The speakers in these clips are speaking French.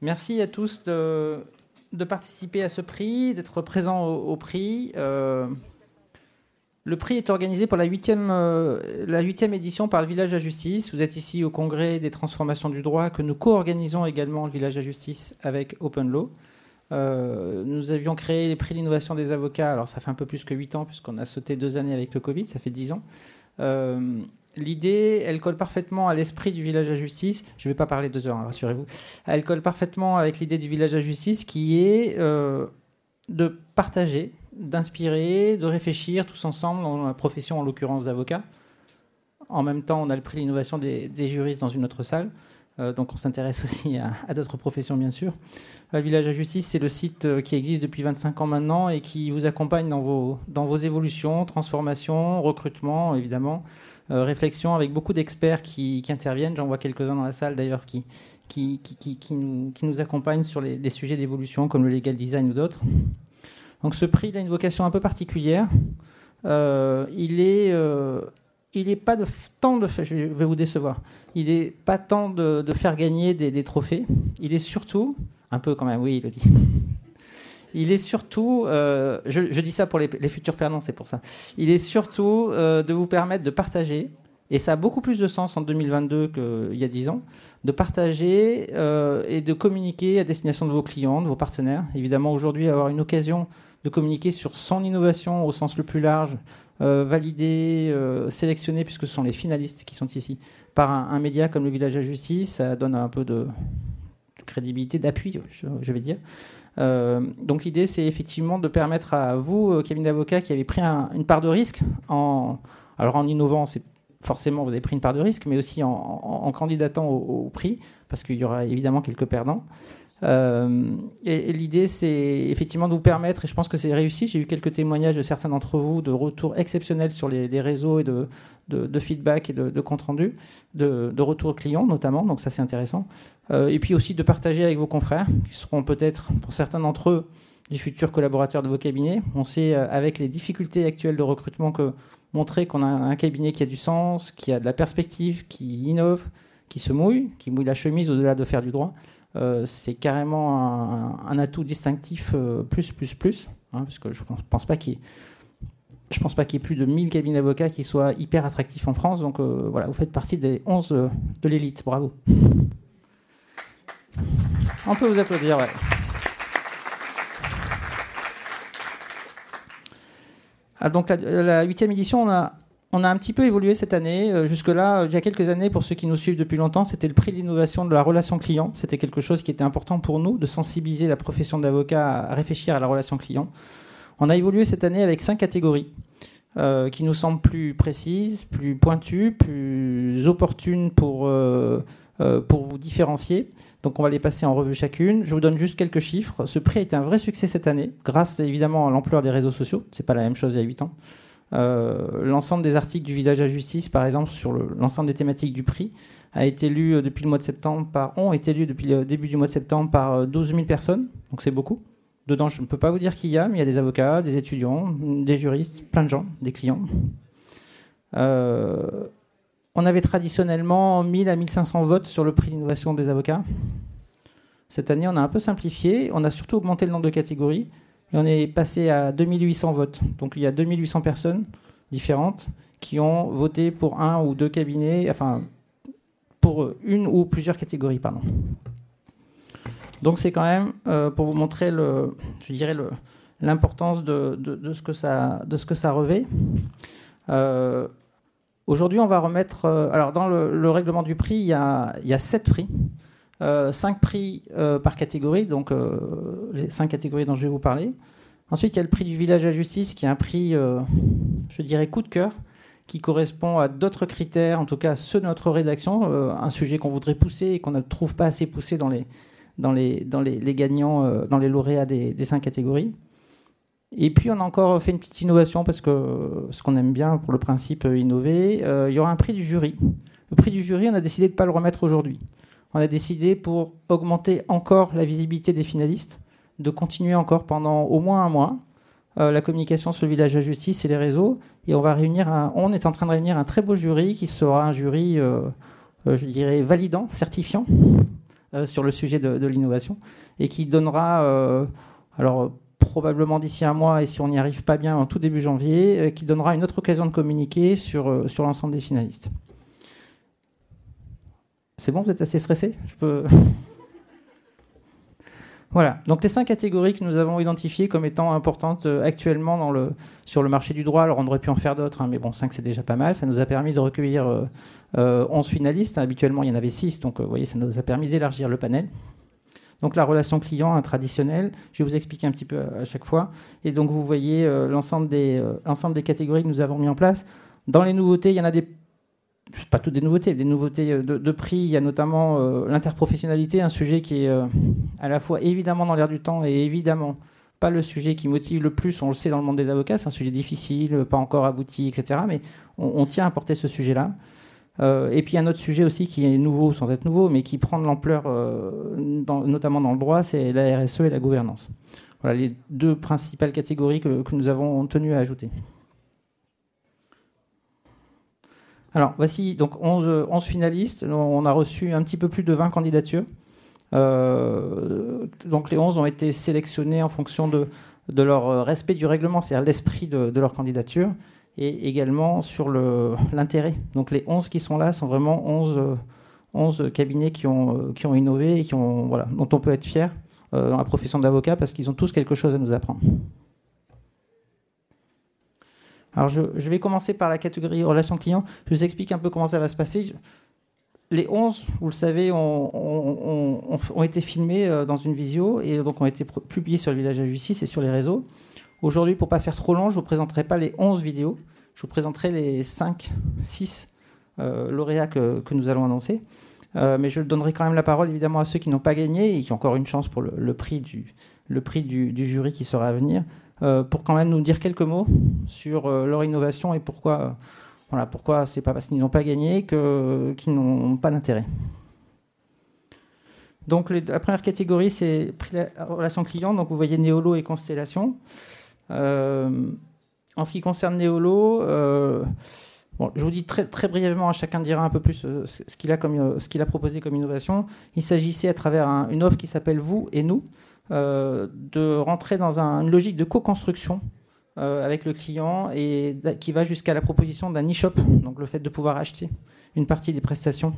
Merci à tous de, participer à ce prix, d'être présents au, prix. Euh, le prix est organisé pour la huitième, euh, édition par le Village à Justice. Vous êtes ici au Congrès des transformations du droit que nous co-organisons également le Village à Justice avec Open Law. Euh, nous avions créé les prix d'innovation des avocats, alors ça fait un peu plus que 8 ans puisqu'on a sauté deux années avec le Covid, ça fait 10 ans l'idée, elle colle parfaitement à l'esprit du village à justice. Je ne vais pas parler deux heures, hein, rassurez-vous. Elle colle parfaitement avec l'idée du village à justice qui est euh, de partager, d'inspirer, de réfléchir tous ensemble dans la profession, en l'occurrence d'avocat. En même temps, on a le prix d'innovation des, juristes dans une autre salle. Euh, donc on s'intéresse aussi à, d'autres professions, bien sûr. Le Village à Justice, c'est le site euh, qui existe depuis 25 ans maintenant et qui vous accompagne dans vos, évolutions, transformations, recrutement, évidemment, euh, réflexion avec beaucoup d'experts qui, interviennent. J'en vois quelques-uns dans la salle d'ailleurs qui, nous, accompagnent sur les, sujets d'évolution comme le legal design ou d'autres. Donc ce prix a une vocation un peu particulière. Euh, il est, euh, il n'est pas de temps de, je vais vous décevoir. Il n'est pas tant de, faire gagner des, des, trophées. Il est surtout un peu quand même, oui, il le dit. Il est surtout, euh, je, dis ça pour les, futurs perdants, c'est pour ça. Il est surtout euh, de vous permettre de partager, et ça a beaucoup plus de sens en 2022 qu'il y a 10 ans, de partager euh, et de communiquer à destination de vos clients, de vos partenaires. Évidemment, aujourd'hui, avoir une occasion de communiquer sur son innovation au sens le plus large, valider, sélectionner, puisque ce sont les finalistes qui sont ici, par un, média comme le Village à Justice, ça donne un peu de, crédibilité, d'appui, je, vais dire. Euh, donc l'idée, c'est effectivement de permettre à vous, euh, cabinet d'avocat, qui avez pris une part de risque, en, alors en innovant, c'est forcément vous avez pris une part de risque, mais aussi en, candidatant au, prix, parce qu'il y aura évidemment quelques perdants. Euh, et, l'idée, c'est effectivement de vous permettre, et je pense que c'est réussi, j'ai eu quelques témoignages de certains d'entre vous de retours exceptionnels sur les, réseaux et de, feedback et de, compte rendu, de, de retours clients notamment, donc ça c'est intéressant. Euh, et puis aussi de partager avec vos confrères, qui seront peut-être, pour certains d'entre eux, des futurs collaborateurs de vos cabinets. On sait, euh, avec les difficultés actuelles de recrutement, que montrer qu'on a un cabinet qui a du sens, qui a de la perspective, qui innove, qui se mouille, qui mouille la chemise au-delà de faire du droit, euh, c'est carrément un, atout distinctif plus, plus, plus, hein, parce que je ne pense pas qu'il y ait plus de 1000 cabinets d'avocats qui soient hyper attractifs en France. Donc voilà, vous faites partie des 11 de l'élite. Bravo. On peut vous applaudir, ouais. Ah, donc la huitième édition, on a, on a un petit peu évolué cette année. Euh, jusque-là, il y a quelques années, pour ceux qui nous suivent depuis longtemps, c'était le prix de l'innovation de la relation client. C'était quelque chose qui était important pour nous, de sensibiliser la profession d'avocat à réfléchir à la relation client. On a évolué cette année avec cinq catégories euh, qui nous semblent plus précises, plus pointues, plus opportunes pour, euh, pour vous différencier. Donc on va les passer en revue chacune. Je vous donne juste quelques chiffres. Ce prix a été un vrai succès cette année, grâce évidemment à l'ampleur des réseaux sociaux. C'est pas la même chose il y a 8 ans. Euh, l'ensemble des articles du Village à Justice, par exemple, sur l'ensemble des thématiques du prix, a été lu euh, depuis le mois de septembre par, ont été lus depuis le début du mois de septembre par 12 euh, 000 personnes. Donc c'est beaucoup. Dedans, je ne peux pas vous dire qui y a, mais il y a des avocats, des étudiants, des juristes, plein de gens, des clients. On avait traditionnellement 1000 à 1500 votes sur le prix d'innovation des avocats. Cette année, on a un peu simplifié. On a surtout augmenté le nombre de catégories. Et on est passé à 2800 votes. Donc il y a 2800 personnes différentes qui ont voté pour un ou deux cabinets, enfin pour une ou plusieurs catégories, pardon. Donc c'est quand même euh, pour vous montrer le, je dirais l'importance de, ce que ça, de ce que ça revêt. Euh, Aujourd'hui, on va remettre. Euh, alors, dans le, règlement du prix, il y a, il sept prix. Euh, cinq prix euh, par catégorie, donc les cinq catégories dont je vais vous parler. Ensuite, il y a le prix du village à justice, qui est un prix, je dirais, coup de cœur, qui correspond à d'autres critères, en tout cas ceux de notre rédaction, un sujet qu'on voudrait pousser et qu'on ne trouve pas assez poussé dans les, dans les, dans les, gagnants, dans les lauréats des, cinq catégories. Et puis on a encore fait une petite innovation parce que ce qu'on aime bien pour le principe euh, innover, euh, il y aura un prix du jury. Le prix du jury, on a décidé de ne pas le remettre aujourd'hui. On a décidé pour augmenter encore la visibilité des finalistes, de continuer encore pendant au moins un mois euh, la communication sur le village de justice et les réseaux. Et on va réunir, on est en train de réunir un très beau jury qui sera un jury, je dirais, validant, certifiant, sur le sujet de, l'innovation et qui donnera, alors probablement d'ici un mois et si on n'y arrive pas bien en tout début janvier, qui donnera une autre occasion de communiquer sur l'ensemble des finalistes. C'est bon, vous êtes assez stressé? Je peux. Voilà, donc les cinq catégories que nous avons identifiées comme étant importantes euh, actuellement sur le marché du droit, alors on aurait pu en faire d'autres, hein, mais bon, cinq c'est déjà pas mal, ça nous a permis de recueillir euh, euh, 11 finalistes, habituellement il y en avait 6, donc euh, vous voyez, ça nous a permis d'élargir le panel. Donc la relation client un traditionnel, je vais vous expliquer un petit peu à, chaque fois, et donc vous voyez l'ensemble des, des catégories que nous avons mis en place. Dans les nouveautés, il y en a des pas toutes des nouveautés, des nouveautés euh, de, prix. Il y a notamment euh, l'interprofessionnalité, un sujet qui est euh, à la fois évidemment dans l'air du temps et évidemment pas le sujet qui motive le plus. On le sait dans le monde des avocats, c'est un sujet difficile, pas encore abouti, etc. Mais on, tient à porter ce sujet-là. et puis un autre sujet aussi qui est nouveau sans être nouveau, mais qui prend de l'ampleur, notamment dans le droit, c'est la RSE et la gouvernance. Voilà les deux principales catégories que nous avons tenu à ajouter. Alors, voici donc 11, 11, finalistes. On a reçu un petit peu plus de 20 candidatures. Euh, donc, les 11 ont été sélectionnés en fonction de, leur respect du règlement, c'est-à-dire l'esprit de, leur candidature, et également sur l'intérêt. Donc, les 11 qui sont là sont vraiment 11, 11 cabinets qui ont, qui ont innové et qui ont, voilà, dont on peut être fier euh, dans la profession d'avocat parce qu'ils ont tous quelque chose à nous apprendre. Alors je, vais commencer par la catégorie relations clients. Je vous explique un peu comment ça va se passer. Les 11, vous le savez, ont, été filmés euh, dans une visio et donc ont été publiés sur le village à justice et sur les réseaux. Aujourd'hui, pour ne pas faire trop long, je ne vous présenterai pas les 11 vidéos. Je vous présenterai les 5, 6 euh, lauréats que, nous allons annoncer. Euh, mais je donnerai quand même la parole évidemment à ceux qui n'ont pas gagné et qui ont encore une chance pour le, prix, du, le prix du, jury qui sera à venir. Euh, pour quand même nous dire quelques mots sur euh, leur innovation et pourquoi, euh, voilà, pourquoi c'est pas parce qu'ils n'ont pas gagné qu'ils n'ont pas d'intérêt. Donc la première catégorie, c'est relation client. Donc vous voyez Néolo et Constellation. en ce qui concerne Néolo, bon, je vous dis très, très brièvement, chacun dira un peu plus ce qu'il a, a proposé comme innovation. Il s'agissait à travers une offre qui s'appelle Vous et Nous, de rentrer dans une logique de co-construction euh, avec le client et qui va jusqu'à la proposition d'un e-shop, donc le fait de pouvoir acheter une partie des prestations.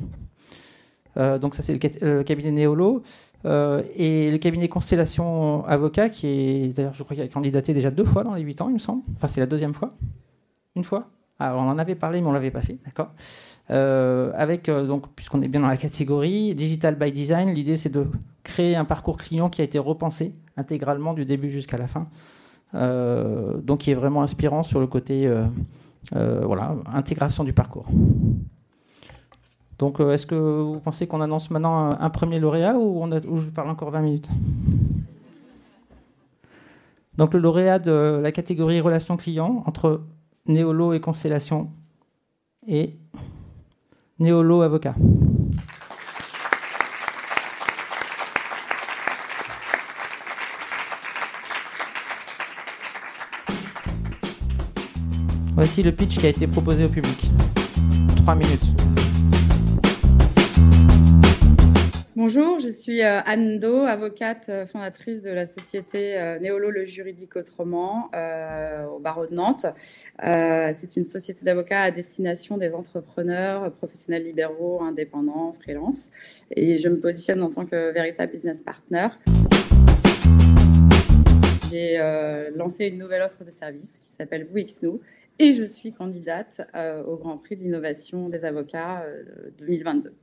Euh, donc ça c'est le, cabinet Néolo. et le cabinet Constellation Avocat, qui est d'ailleurs je crois qu'il a candidaté déjà deux fois dans les huit ans, il me semble. Enfin c'est la deuxième fois. Une fois Alors on en avait parlé mais on l'avait pas fait, d'accord euh, avec, euh, donc, puisqu'on est bien dans la catégorie, Digital by Design, l'idée c'est de créer un parcours client qui a été repensé intégralement du début jusqu'à la fin. Euh, donc qui est vraiment inspirant sur le côté voilà, intégration du parcours. Donc est-ce que vous pensez qu'on annonce maintenant un, premier lauréat ou, on ou je parle encore 20 minutes? Donc le lauréat de la catégorie relations clients entre Néolo et Constellation et Néolo avocat. Voici le pitch qui a été proposé au public. Trois minutes. Bonjour, je suis euh, Anne Do, avocate euh, fondatrice de la société euh, Néolo le juridique autrement au barreau de Nantes. C'est une société d'avocats à destination des entrepreneurs, professionnels libéraux, indépendants, freelance. Et je me positionne en tant que véritable business partner. J'ai lancé une nouvelle offre de service qui s'appelle Vous et je suis candidate au Grand Prix de l'innovation des avocats 2022.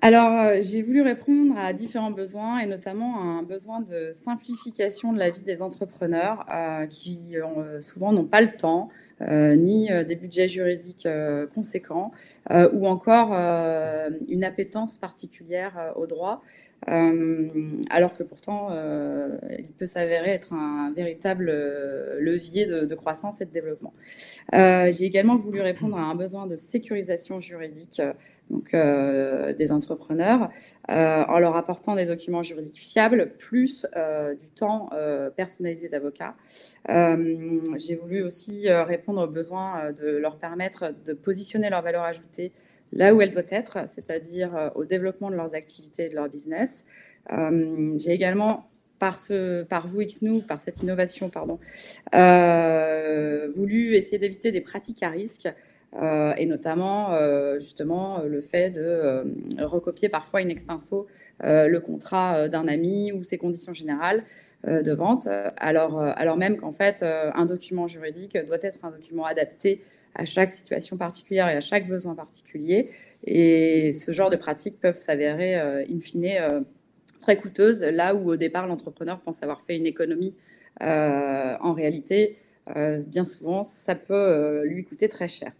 Alors, euh, j'ai voulu répondre à différents besoins et notamment à un besoin de simplification de la vie des entrepreneurs euh, qui euh, souvent n'ont pas le temps ni des budgets juridiques conséquents ou encore une appétence particulière au droit, alors que pourtant il peut s'avérer être un véritable levier de, de, croissance et de développement. j'ai également voulu répondre à un besoin de sécurisation juridique donc euh, des entrepreneurs, euh, en leur apportant des documents juridiques fiables, plus euh, du temps personnalisé d'avocat. J'ai voulu aussi répondre aux besoins de leur permettre de positionner leur valeur ajoutée là où elle doit être, c'est-à-dire au développement de leurs activités et de leur business. J'ai également par, ce, par vous, XNOU, par cette innovation, pardon, voulu essayer d'éviter des pratiques à risque euh, et notamment euh, justement le fait de euh, recopier parfois in extenso le contrat d'un ami ou ses conditions générales de vente, alors, alors même qu'en fait un document juridique doit être un document adapté à chaque situation particulière et à chaque besoin particulier. Et ce genre de pratiques peuvent s'avérer in fine très coûteuses, là où au départ l'entrepreneur pense avoir fait une économie. en réalité, euh, bien souvent, ça peut euh, lui coûter très cher.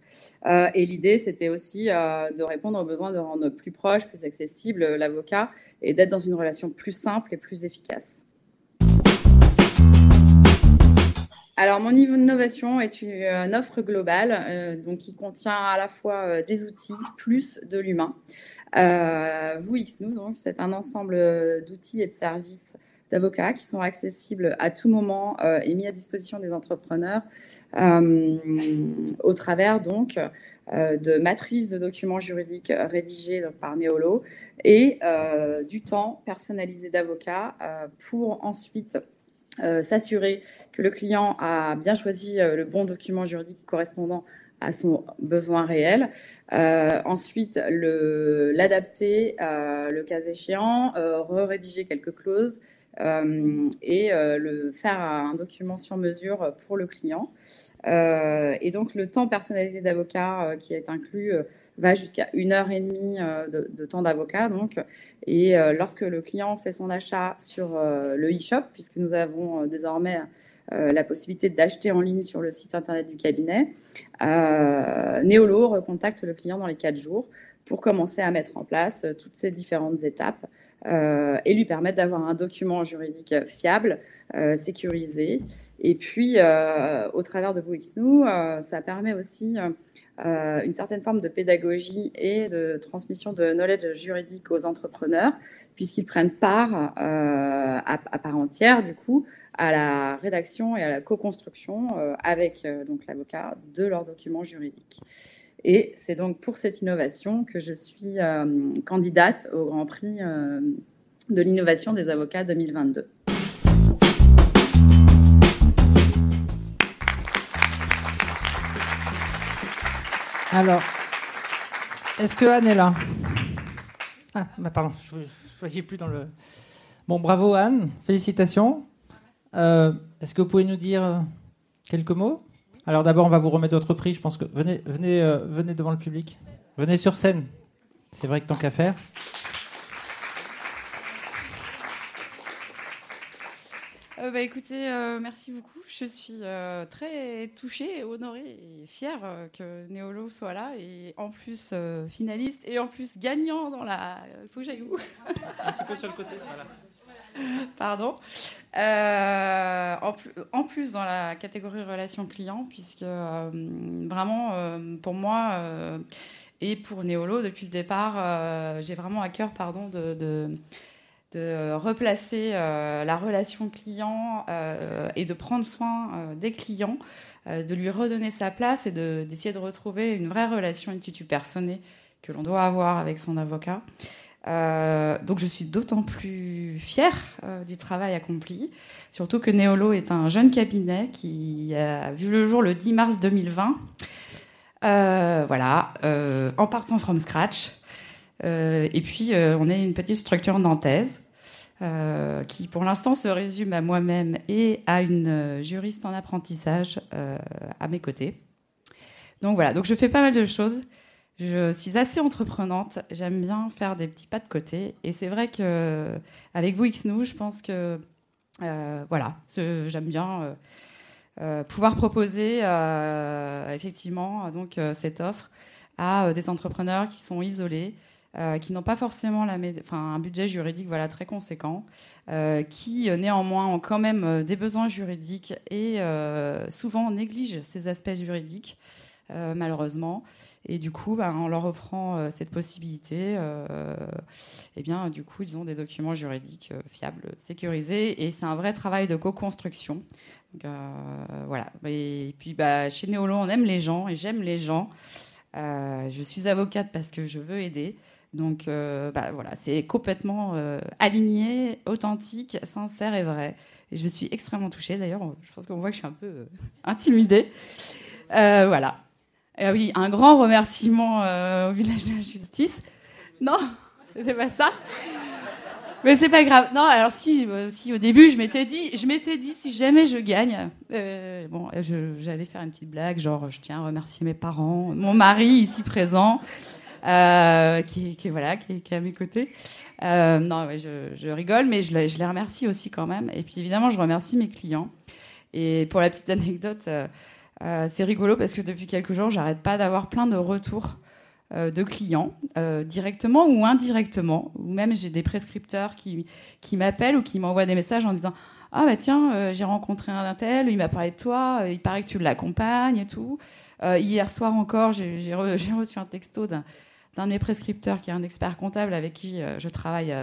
Euh, et l'idée, c'était aussi de répondre aux besoins de rendre plus proche, plus accessible l'avocat et d'être dans une relation plus simple et plus efficace. Alors, mon niveau d'innovation est une offre globale, donc qui contient à la fois des outils plus de l'humain. vous, XNOU, c'est un ensemble d'outils et de services d'avocats qui sont accessibles à tout moment euh, et mis à disposition des entrepreneurs euh, au travers donc euh, de matrices de documents juridiques rédigés par Neolo et du temps personnalisé d'avocats pour ensuite s'assurer que le client a bien choisi le bon document juridique correspondant à son besoin réel. ensuite, l'adapter, le, cas échéant, re-rédiger quelques clauses, euh, et euh, le faire un document sur mesure pour le client. Euh, et donc le temps personnalisé d'avocat qui est inclus va jusqu'à une heure et demie de, temps d'avocat. Donc, et lorsque le client fait son achat sur le e-shop, puisque nous avons désormais la possibilité d'acheter en ligne sur le site internet du cabinet, Neolo recontacte le client dans les quatre jours pour commencer à mettre en place toutes ces différentes étapes et lui permettre d'avoir un document juridique fiable, euh, sécurisé. Et puis, euh, au travers de VoixNou, ça permet aussi une certaine forme de pédagogie et de transmission de knowledge juridique aux entrepreneurs, puisqu'ils prennent part à, part entière, du coup, à la rédaction et à la co-construction avec donc l'avocat de leurs documents juridiques. Et c'est donc pour cette innovation que je suis euh, candidate au Grand Prix euh, de l'innovation des avocats 2022. Alors, est-ce que Anne est là? Ah, bah pardon, je ne voyais plus dans le. Bon, bravo Anne, félicitations. Euh, est-ce que vous pouvez nous dire quelques mots? Alors d'abord, on va vous remettre votre prix. Je pense que venez, venez, euh, venez devant le public. Venez sur scène. C'est vrai que tant qu'à faire. Euh, bah, écoutez, euh, merci beaucoup. Je suis très touchée, honorée et fière que Néolo soit là et en plus finaliste et en plus gagnant dans la. Il faut que j'aille où? Un petit peu sur le côté. Voilà. Pardon. Euh, en, plus, dans la catégorie relation client, puisque euh, vraiment, euh, pour moi et pour Néolo, depuis le départ, j'ai vraiment à cœur pardon, de, de, replacer la relation client et de prendre soin des clients, de lui redonner sa place et d'essayer de, retrouver une vraie relation intuitu personnée que l'on doit avoir avec son avocat. Euh, donc je suis d'autant plus fière euh, du travail accompli, surtout que Neolo est un jeune cabinet qui a vu le jour le 10 mars 2020. Euh, voilà, en partant from scratch. et puis on est une petite structure nantaise qui pour l'instant se résume à moi-même et à une juriste en apprentissage à mes côtés. Donc voilà, donc je fais pas mal de choses. Je suis assez entreprenante. J'aime bien faire des petits pas de côté. Et c'est vrai que avec vous, XNOU, je pense que euh, voilà, j'aime bien euh, euh, pouvoir proposer effectivement donc cette offre à des entrepreneurs qui sont isolés, qui n'ont pas forcément un budget juridique voilà très conséquent, qui néanmoins ont quand même des besoins juridiques et souvent négligent ces aspects juridiques malheureusement. Et du coup, bah, en leur offrant euh, cette possibilité, euh, eh bien, du coup, ils ont des documents juridiques euh, fiables, sécurisés, et c'est un vrai travail de co-construction. voilà. Et puis, bah, chez Néolo, on aime les gens, et j'aime les gens. je suis avocate parce que je veux aider. Donc bah, voilà, c'est complètement aligné, authentique, sincère et vrai. Et je suis extrêmement touchée. D'ailleurs, je pense qu'on voit que je suis un peu intimidée. voilà. Et oui, un grand remerciement au village de la justice. Non, c'était pas ça. Mais c'est pas grave. Non, alors si, euh, si au début je m'étais dit, je m'étais dit si jamais je gagne, euh, bon, j'allais faire une petite blague, genre je tiens à remercier mes parents, mon mari ici présent, euh, qui, qui, voilà, qui, est à mes côtés. Euh, non, je, je, rigole, mais je, je, les remercie aussi quand même. Et puis évidemment, je remercie mes clients. Et pour la petite anecdote, euh, c'est rigolo parce que depuis quelques jours, j'arrête pas d'avoir plein de retours euh, de clients, euh, directement ou indirectement, ou même j'ai des prescripteurs qui, qui m'appellent ou qui m'envoient des messages en disant Ah bah tiens, j'ai rencontré un tel, il m'a parlé de toi, il paraît que tu l'accompagnes et tout. hier soir encore, j'ai reçu un texto d'un d'un de mes prescripteurs qui est un expert comptable avec qui je travaille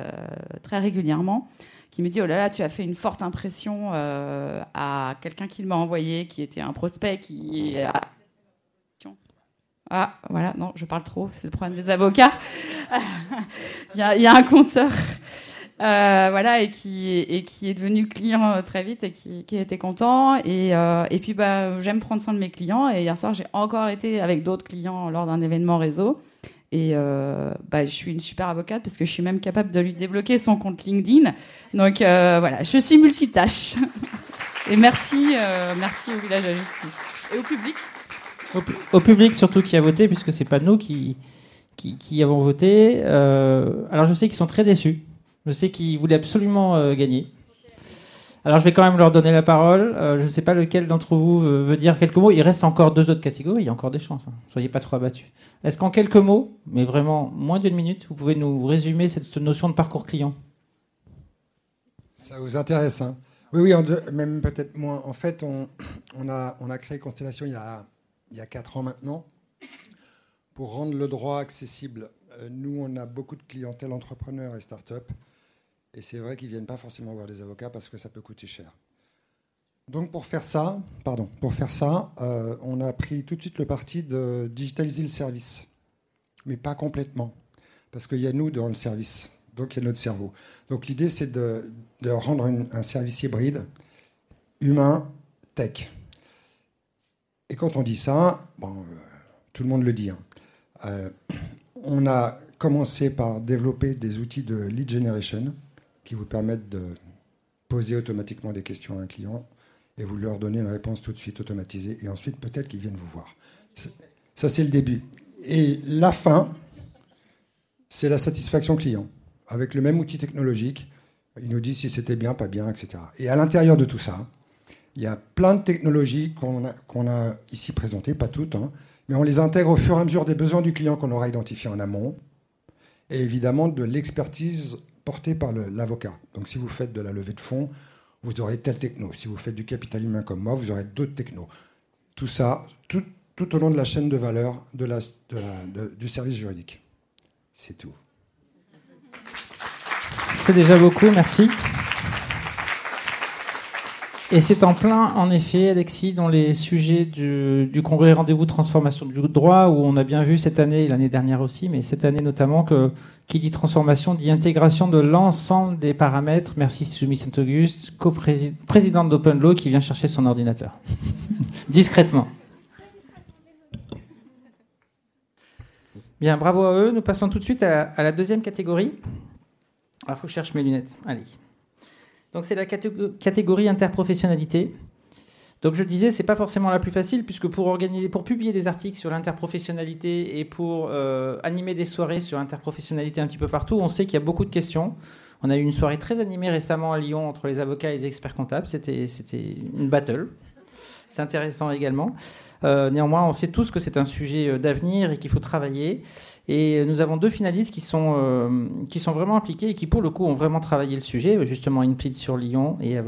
très régulièrement, qui me dit oh là là tu as fait une forte impression à quelqu'un qui m'a envoyé, qui était un prospect qui ah, voilà, non, je parle trop, c'est le problème des avocats. il, y a, un compteur, euh, voilà, et qui, et qui est devenu client euh, très vite et qui, qui était content. Et, euh, et puis, bah, j'aime prendre soin de mes clients. Et hier soir, j'ai encore été avec d'autres clients lors d'un événement réseau. Et bah, je suis une super avocate parce que je suis même capable de lui débloquer son compte LinkedIn. Donc voilà, je suis multitâche. et merci, merci au village de justice et au public. Au, public surtout qui a voté, puisque c'est pas nous qui, qui, avons voté. Euh, alors je sais qu'ils sont très déçus. Je sais qu'ils voulaient absolument euh, gagner. Alors je vais quand même leur donner la parole. Euh, je ne sais pas lequel d'entre vous veut, dire quelques mots. Il reste encore deux autres catégories. Il y a encore des chances. Hein. Soyez pas trop abattus. Est-ce qu'en quelques mots, mais vraiment moins d'une minute, vous pouvez nous résumer cette notion de parcours client? Ça vous intéresse, hein? Oui, oui, même peut-être moins. En fait, on, a, créé Constellation il y a 4 ans maintenant, pour rendre le droit accessible. Euh, nous, on a beaucoup de clientèle entrepreneurs et start-up, et c'est vrai qu'ils ne viennent pas forcément voir des avocats parce que ça peut coûter cher. Donc pour faire ça, pardon, pour faire ça, euh, on a pris tout de suite le parti de digitaliser le service, mais pas complètement, parce qu'il y a nous dans le service, donc il y a notre cerveau. Donc l'idée c'est de, rendre un service hybride, humain, tech. Et quand on dit ça, bon, euh, tout le monde le dit. Hein. Euh, on a commencé par développer des outils de lead generation qui vous permettent de poser automatiquement des questions à un client et vous leur donner une réponse tout de suite automatisée. Et ensuite, peut-être qu'ils viennent vous voir. Ça, c'est le début. Et la fin, c'est la satisfaction client. Avec le même outil technologique, il nous dit si c'était bien, pas bien, etc. Et à l'intérieur de tout ça, il y a plein de technologies qu'on a, ici présentées, pas toutes, hein, mais on les intègre au fur et à mesure des besoins du client qu'on aura identifié en amont, et évidemment de l'expertise portée par l'avocat. Donc si vous faites de la levée de fonds, vous aurez tel techno. Si vous faites du capital humain comme moi, vous aurez d'autres technos. Tout ça, tout, au long de la chaîne de valeur de la, du service juridique. C'est tout. C'est déjà beaucoup, merci. Et c'est en plein, en effet, Alexis, dans les sujets du, congrès rendez-vous transformation du droit, où on a bien vu cette année et l'année dernière aussi, mais cette année notamment, qui dit transformation dit intégration de l'ensemble des paramètres. Merci Soumis Saint-Auguste, présidente d'Open Law, qui vient chercher son ordinateur. Discrètement. Bien, bravo à eux. Nous passons tout de suite à, à la deuxième catégorie. Il faut que je cherche mes lunettes. Allez. Donc c'est la catégorie interprofessionnalité. Donc je disais, c'est pas forcément la plus facile puisque pour organiser, pour publier des articles sur l'interprofessionnalité et pour euh, animer des soirées sur l'interprofessionnalité un petit peu partout, on sait qu'il y a beaucoup de questions. On a eu une soirée très animée récemment à Lyon entre les avocats et les experts comptables. C'était une battle. C'est intéressant également. Euh, néanmoins, on sait tous que c'est un sujet euh, d'avenir et qu'il faut travailler. Et nous avons deux finalistes qui sont, euh, qui sont vraiment impliqués et qui, pour le coup, ont vraiment travaillé le sujet, justement Inplit sur Lyon et à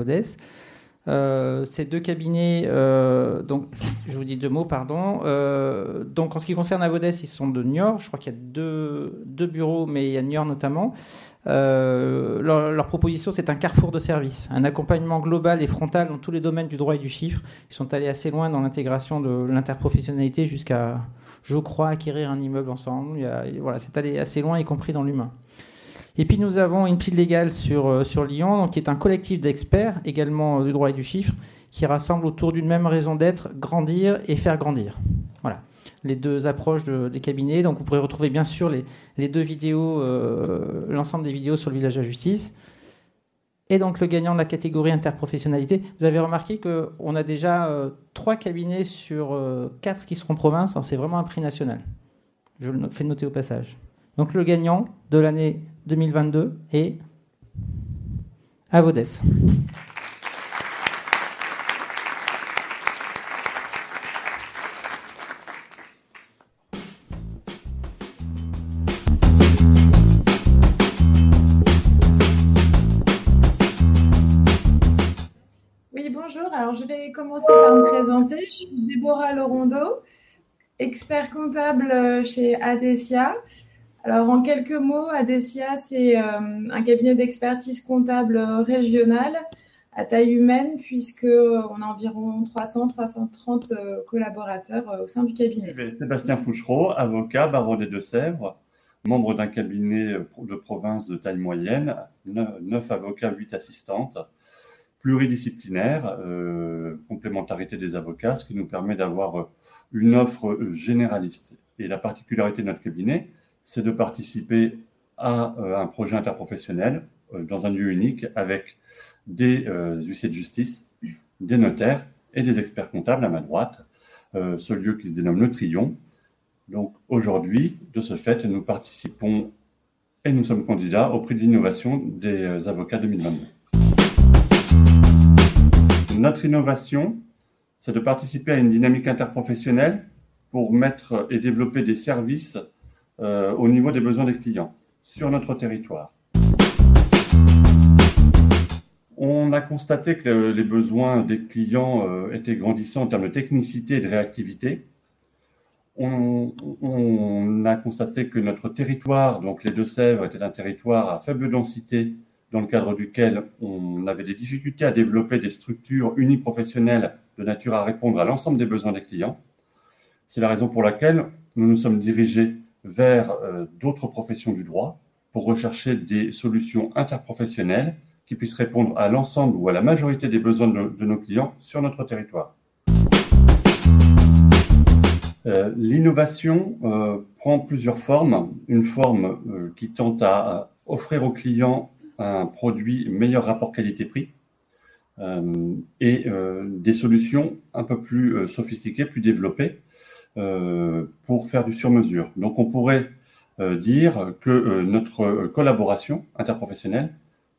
Euh, ces deux cabinets, euh, donc je vous dis deux mots, pardon. Euh, donc en ce qui concerne Avodès, ils sont de Niort. Je crois qu'il y a deux, deux, bureaux, mais il y a Niort notamment. Euh, leur, leur, proposition, c'est un carrefour de services, un accompagnement global et frontal dans tous les domaines du droit et du chiffre. Ils sont allés assez loin dans l'intégration de l'interprofessionnalité jusqu'à je crois, acquérir un immeuble ensemble. voilà, c'est allé assez loin, y compris dans l'humain. Et puis nous avons une pile légale sur, sur Lyon, qui est un collectif d'experts, également du droit et du chiffre, qui rassemble autour d'une même raison d'être, grandir et faire grandir. Voilà les deux approches des cabinets. Donc vous pourrez retrouver bien sûr les, deux vidéos, euh, l'ensemble des vidéos sur le village à justice. Et donc le gagnant de la catégorie interprofessionnalité. Vous avez remarqué qu'on a déjà euh, trois cabinets sur euh, quatre qui seront province. C'est vraiment un prix national. Je le fais noter au passage. Donc le gagnant de l'année 2022 est Avodès. Commencer par me présenter. Je suis Déborah Lorondo, expert comptable euh, chez Adesia. Alors, en quelques mots, Adesia, c'est euh, un cabinet d'expertise comptable régional à taille humaine, puisqu'on a environ 300-330 euh, collaborateurs au sein du cabinet. Sébastien Fouchereau, avocat, barreau des Deux-Sèvres, membre d'un cabinet de province de taille moyenne, 9 avocats, 8 assistantes pluridisciplinaire, euh, complémentarité des avocats, ce qui nous permet d'avoir euh, une offre euh, généraliste. Et la particularité de notre cabinet, c'est de participer à un projet interprofessionnel dans un lieu unique avec des huissiers de justice, des notaires et des experts comptables à ma droite, ce lieu qui se dénomme le Trion. Donc aujourd'hui, de ce fait, nous participons et nous sommes candidats au prix d'innovation des avocats 2022 notre innovation, c'est de participer à une dynamique interprofessionnelle pour mettre et développer des services euh, au niveau des besoins des clients sur notre territoire. On a constaté que les besoins des clients euh, étaient grandissants en termes de technicité et de réactivité. On, on a constaté que notre territoire, donc les Deux-Sèvres, était un territoire à faible densité dans le cadre duquel on avait des difficultés à développer des structures uniprofessionnelles de nature à répondre à l'ensemble des besoins des clients. C'est la raison pour laquelle nous nous sommes dirigés vers euh, d'autres professions du droit pour rechercher des solutions interprofessionnelles qui puissent répondre à l'ensemble ou à la majorité des besoins de, nos clients sur notre territoire. Euh, l'innovation euh, prend plusieurs formes. Une forme qui tente à offrir aux clients un produit meilleur rapport qualité-prix euh, et euh, des solutions un peu plus euh, sophistiquées, plus développées pour faire du sur-mesure. Donc on pourrait dire que notre collaboration interprofessionnelle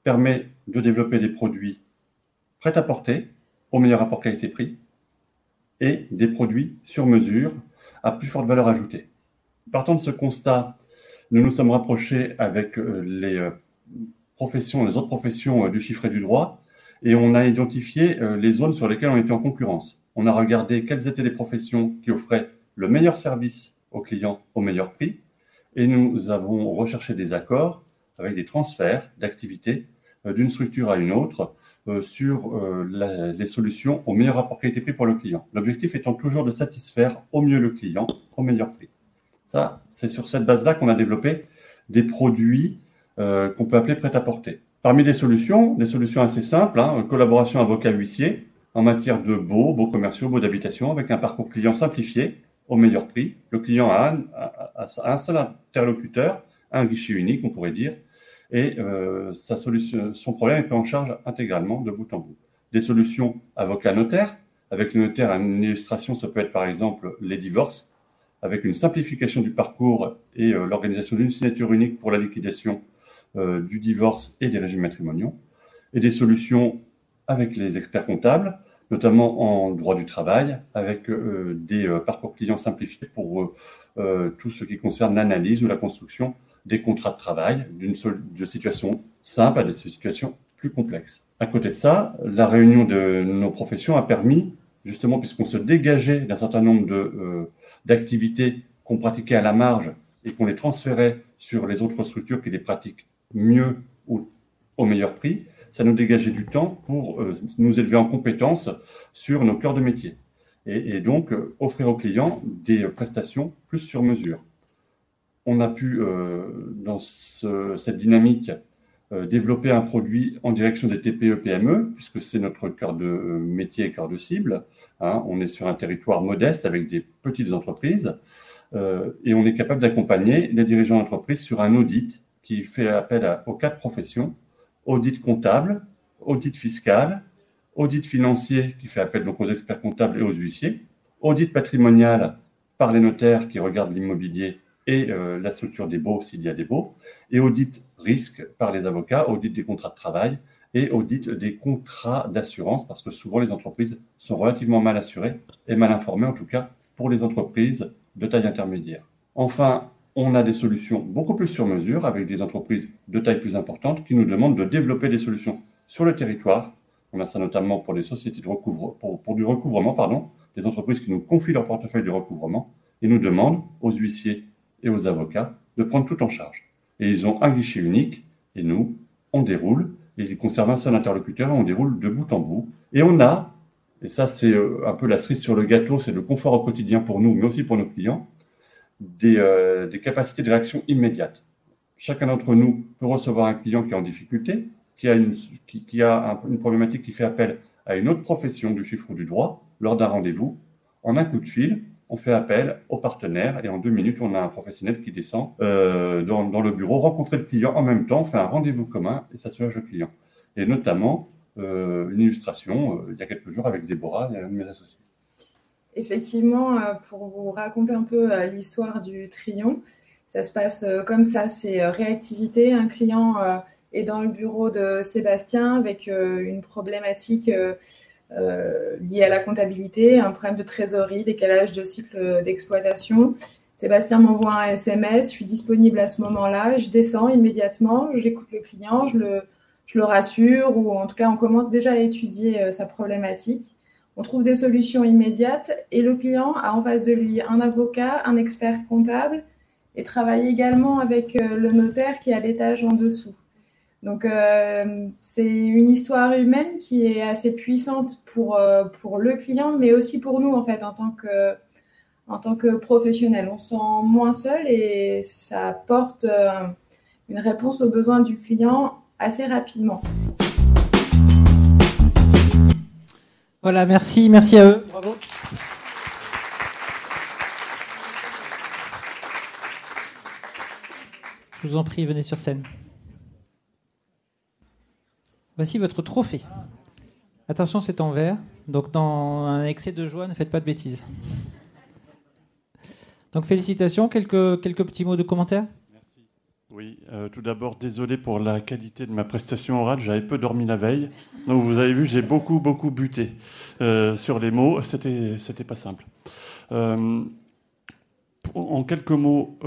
permet de développer des produits prêts à porter au meilleur rapport qualité-prix et des produits sur mesure à plus forte valeur ajoutée. Partant de ce constat, nous nous sommes rapprochés avec les professions, les autres professions euh, du chiffre et du droit, et on a identifié euh, les zones sur lesquelles on était en concurrence. On a regardé quelles étaient les professions qui offraient le meilleur service aux clients au meilleur prix, et nous avons recherché des accords avec des transferts d'activités euh, d'une structure à une autre sur les solutions au meilleur rapport qualité-prix pour le client. L'objectif étant toujours de satisfaire au mieux le client au meilleur prix. Ça, c'est sur cette base-là qu'on a développé des produits euh, qu'on peut appeler prêt-à-porter. Parmi les solutions, des solutions assez simples, hein, collaboration avocat-huissier en matière de baux, baux commerciaux, baux d'habitation, avec un parcours client simplifié au meilleur prix. Le client a un, seul interlocuteur, un guichet unique, on pourrait dire, et euh, son problème est pris en charge intégralement de bout en bout. Des solutions avocat-notaire, avec le notaire, une illustration, ça peut être par exemple les divorces, avec une simplification du parcours et euh, l'organisation d'une signature unique pour la liquidation euh, du divorce et des régimes matrimoniaux, et des solutions avec les experts comptables, notamment en droit du travail, avec euh, des euh, parcours clients simplifiés pour tout ce qui concerne l'analyse ou la construction des contrats de travail, d'une de situations simples à des situations plus complexes. À côté de ça, la réunion de nos professions a permis, justement, puisqu'on se dégageait d'un certain nombre d'activités qu'on pratiquait à la marge et qu'on les transférait sur les autres structures qui les pratiquent mieux ou au meilleur prix, ça nous dégageait du temps pour euh, nous élever en compétences sur nos cœurs de métier. et, donc offrir aux clients des prestations plus sur mesure. On a pu, dans cette dynamique, développer un produit en direction des TPE-PME, puisque c'est notre cœur de métier et cœur de cible. Hein. on est sur un territoire modeste avec des petites entreprises. Euh, et on est capable d'accompagner les dirigeants d'entreprise sur un audit qui fait appel aux quatre professions audit comptable, audit fiscal, audit financier qui fait appel donc aux experts comptables et aux huissiers, audit patrimonial par les notaires qui regardent l'immobilier et euh, la structure des baux s'il y a des baux, et audit risque par les avocats, audit des contrats de travail et audit des contrats d'assurance parce que souvent les entreprises sont relativement mal assurées et mal informées en tout cas pour les entreprises de taille intermédiaire. Enfin, on a des solutions beaucoup plus sur mesure avec des entreprises de taille plus importante qui nous demandent de développer des solutions sur le territoire. On a ça notamment pour les sociétés de pour, du recouvrement, pardon, des entreprises qui nous confient leur portefeuille de recouvrement et nous demandent aux huissiers et aux avocats de prendre tout en charge. Et ils ont un guichet unique et nous, on déroule ils conservent un seul interlocuteur et on déroule de bout en bout. Et on a et ça c'est euh, un peu la cerise sur le gâteau, c'est le confort au quotidien pour nous, mais aussi pour nos clients, des, euh, des capacités de réaction immédiate. Chacun d'entre nous peut recevoir un client qui est en difficulté, qui a, une, problématique qui fait appel à une autre profession du chiffre ou du droit lors d'un rendez-vous. En un coup de fil, on fait appel au partenaire et en deux minutes, on a un professionnel qui descend euh, dans, le bureau, rencontrer le client en même temps, fait un rendez-vous commun et ça soulage le client. Et notamment, euh, une illustration il y a quelques jours avec Déborah, un de mes associés. Effectivement, euh, pour vous raconter un peu l'histoire du Trion, ça se passe comme ça, c'est réactivité. Un client est dans le bureau de Sébastien avec une problématique liée à la comptabilité, un problème de trésorerie, décalage de cycle d'exploitation. Sébastien m'envoie un SMS, je suis disponible à ce moment-là, je descends immédiatement, j'écoute le client, je le, je le rassure, ou en tout cas, on commence déjà à étudier euh, sa problématique. On trouve des solutions immédiates et le client a en face de lui un avocat, un expert comptable et travaille également avec euh, le notaire qui est à l'étage en dessous. Donc, euh, c'est une histoire humaine qui est assez puissante pour, pour le client, mais aussi pour nous, en fait, en tant que, en tant que. On se sent moins seul et ça apporte une réponse aux besoins du client assez rapidement. Voilà, merci, merci à eux. Bravo. Je vous en prie, venez sur scène. Voici votre trophée. Attention, c'est en vert. Donc, dans un excès de joie, ne faites pas de bêtises. Donc, félicitations. Quelques, quelques petits mots de commentaire? Oui, euh, tout d'abord, désolé pour la qualité de ma prestation orale. J'avais peu dormi la veille. Donc, vous avez vu, j'ai beaucoup, beaucoup buté euh, sur les mots. C'était, pas simple. Euh, en quelques mots,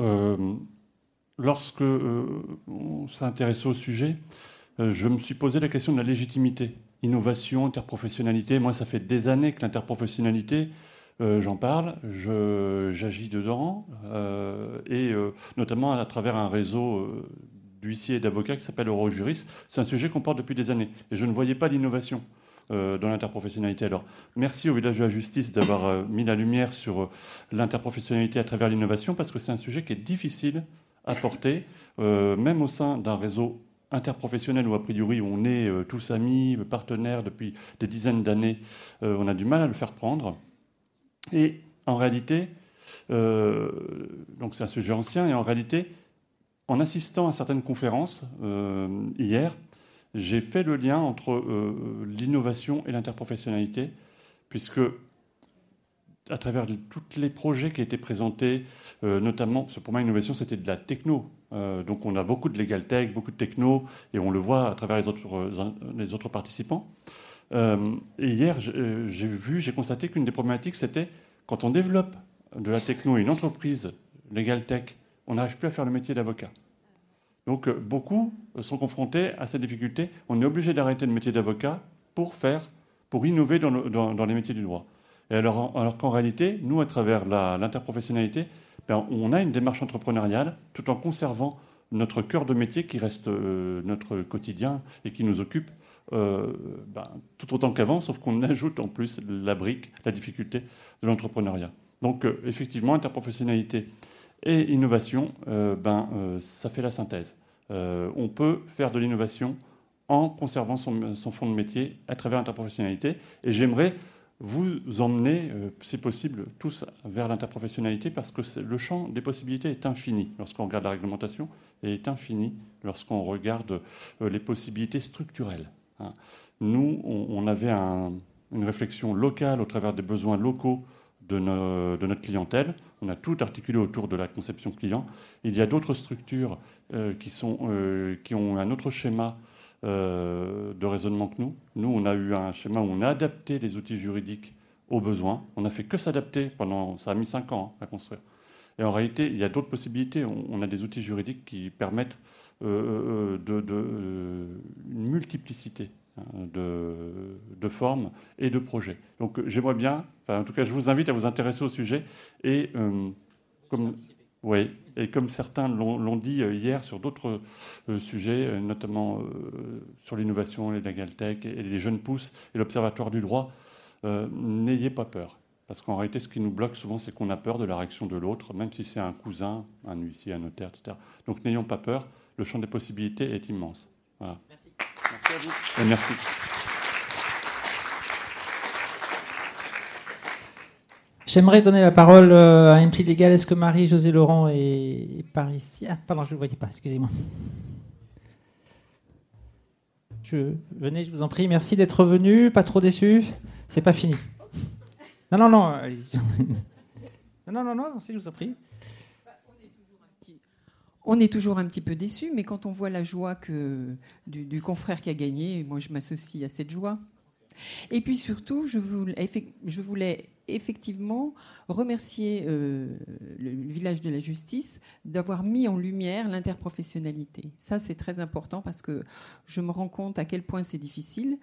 lorsque on s'est intéressé au sujet, je me suis posé la question de la légitimité. Innovation, interprofessionnalité. Moi, ça fait des années que l'interprofessionnalité, euh, j'en parle, j'agis dedans, euh, et euh, notamment à travers un réseau d'huissiers et d'avocats qui s'appelle Eurojuris. C'est un sujet qu'on porte depuis des années, et je ne voyais pas l'innovation dans l'interprofessionnalité. Alors, merci au village de la justice d'avoir mis la lumière sur l'interprofessionnalité à travers l'innovation, parce que c'est un sujet qui est difficile à porter, même au sein d'un réseau interprofessionnel où a priori on est tous amis, partenaires depuis des dizaines d'années, on a du mal à le faire prendre. Et en réalité, euh, donc c'est un sujet ancien, et en réalité, en assistant à certaines conférences euh, hier, j'ai fait le lien entre euh, l'innovation et l'interprofessionnalité, puisque à travers tous les projets qui étaient présentés, notamment, parce que pour moi, l'innovation, c'était de la techno. donc on a beaucoup de legal tech, beaucoup de techno, et on le voit à travers les autres, les autres participants. et hier, j'ai vu, j'ai constaté qu'une des problématiques, c'était quand on développe de la techno une entreprise legal tech, on n'arrive plus à faire le métier d'avocat. Donc euh, beaucoup sont confrontés à cette difficulté. On est obligé d'arrêter le métier d'avocat pour faire, pour innover dans, les métiers du droit. Et alors, qu'en réalité, nous, à travers l'interprofessionnalité, ben, on a une démarche entrepreneuriale tout en conservant notre cœur de métier qui reste notre quotidien et qui nous occupe ben, tout autant qu'avant, sauf qu'on ajoute en plus la brique, la difficulté de l'entrepreneuriat. Donc effectivement, interprofessionnalité et innovation, ben, ça fait la synthèse. on peut faire de l'innovation en conservant son, son, fond de métier à travers l'interprofessionnalité. Et j'aimerais vous emmener, euh, si possible, tous vers l'interprofessionnalité parce que le champ des possibilités est infini lorsqu'on regarde la réglementation et est infini lorsqu'on regarde euh, les possibilités structurelles. Hein. Nous, on, avait une réflexion locale au travers des besoins locaux de, notre clientèle. On a tout articulé autour de la conception client. Il y a d'autres structures euh, qui, sont, qui ont un autre schéma euh, de raisonnement que nous. Nous, on a eu un schéma où on a adapté les outils juridiques aux besoins. On n'a fait que s'adapter pendant. Ça a mis cinq ans hein, à construire. Et en réalité, il y a d'autres possibilités. On, a des outils juridiques qui permettent euh, euh, de, une multiplicité hein, de, formes et de projets. Donc j'aimerais bien, enfin, en tout cas je vous invite à vous intéresser au sujet et comme oui, et comme certains l'ont dit euh, hier sur d'autres euh, sujets, euh, notamment sur l'innovation, les legal tech et les jeunes pousses et l'observatoire du droit, n'ayez pas peur. Parce qu'en réalité, ce qui nous bloque souvent, c'est qu'on a peur de la réaction de l'autre, même si c'est un cousin, un huissier, un notaire, etc. Donc n'ayons pas peur, le champ des possibilités est immense. Merci. Merci à vous. Et merci. J'aimerais donner la parole euh, à Impli Légal. Est-ce que Marie-Josée Laurent est par ici? Ah, pardon, je ne le voyais pas, excusez-moi. Je, venez, je vous en prie. Merci d'être venu. Pas trop déçu. C'est pas fini. Non, non, non. non, non, non, non, je vous en prie. On est toujours un petit peu déçu, mais quand on voit la joie du, confrère qui a gagné, moi je m'associe à cette joie. Et puis surtout, je voulais, je voulais effectivement remercier euh, le village de la justice d'avoir mis en lumière l'interprofessionnalité. Ça, c'est très important parce que je me rends compte à quel point c'est difficile.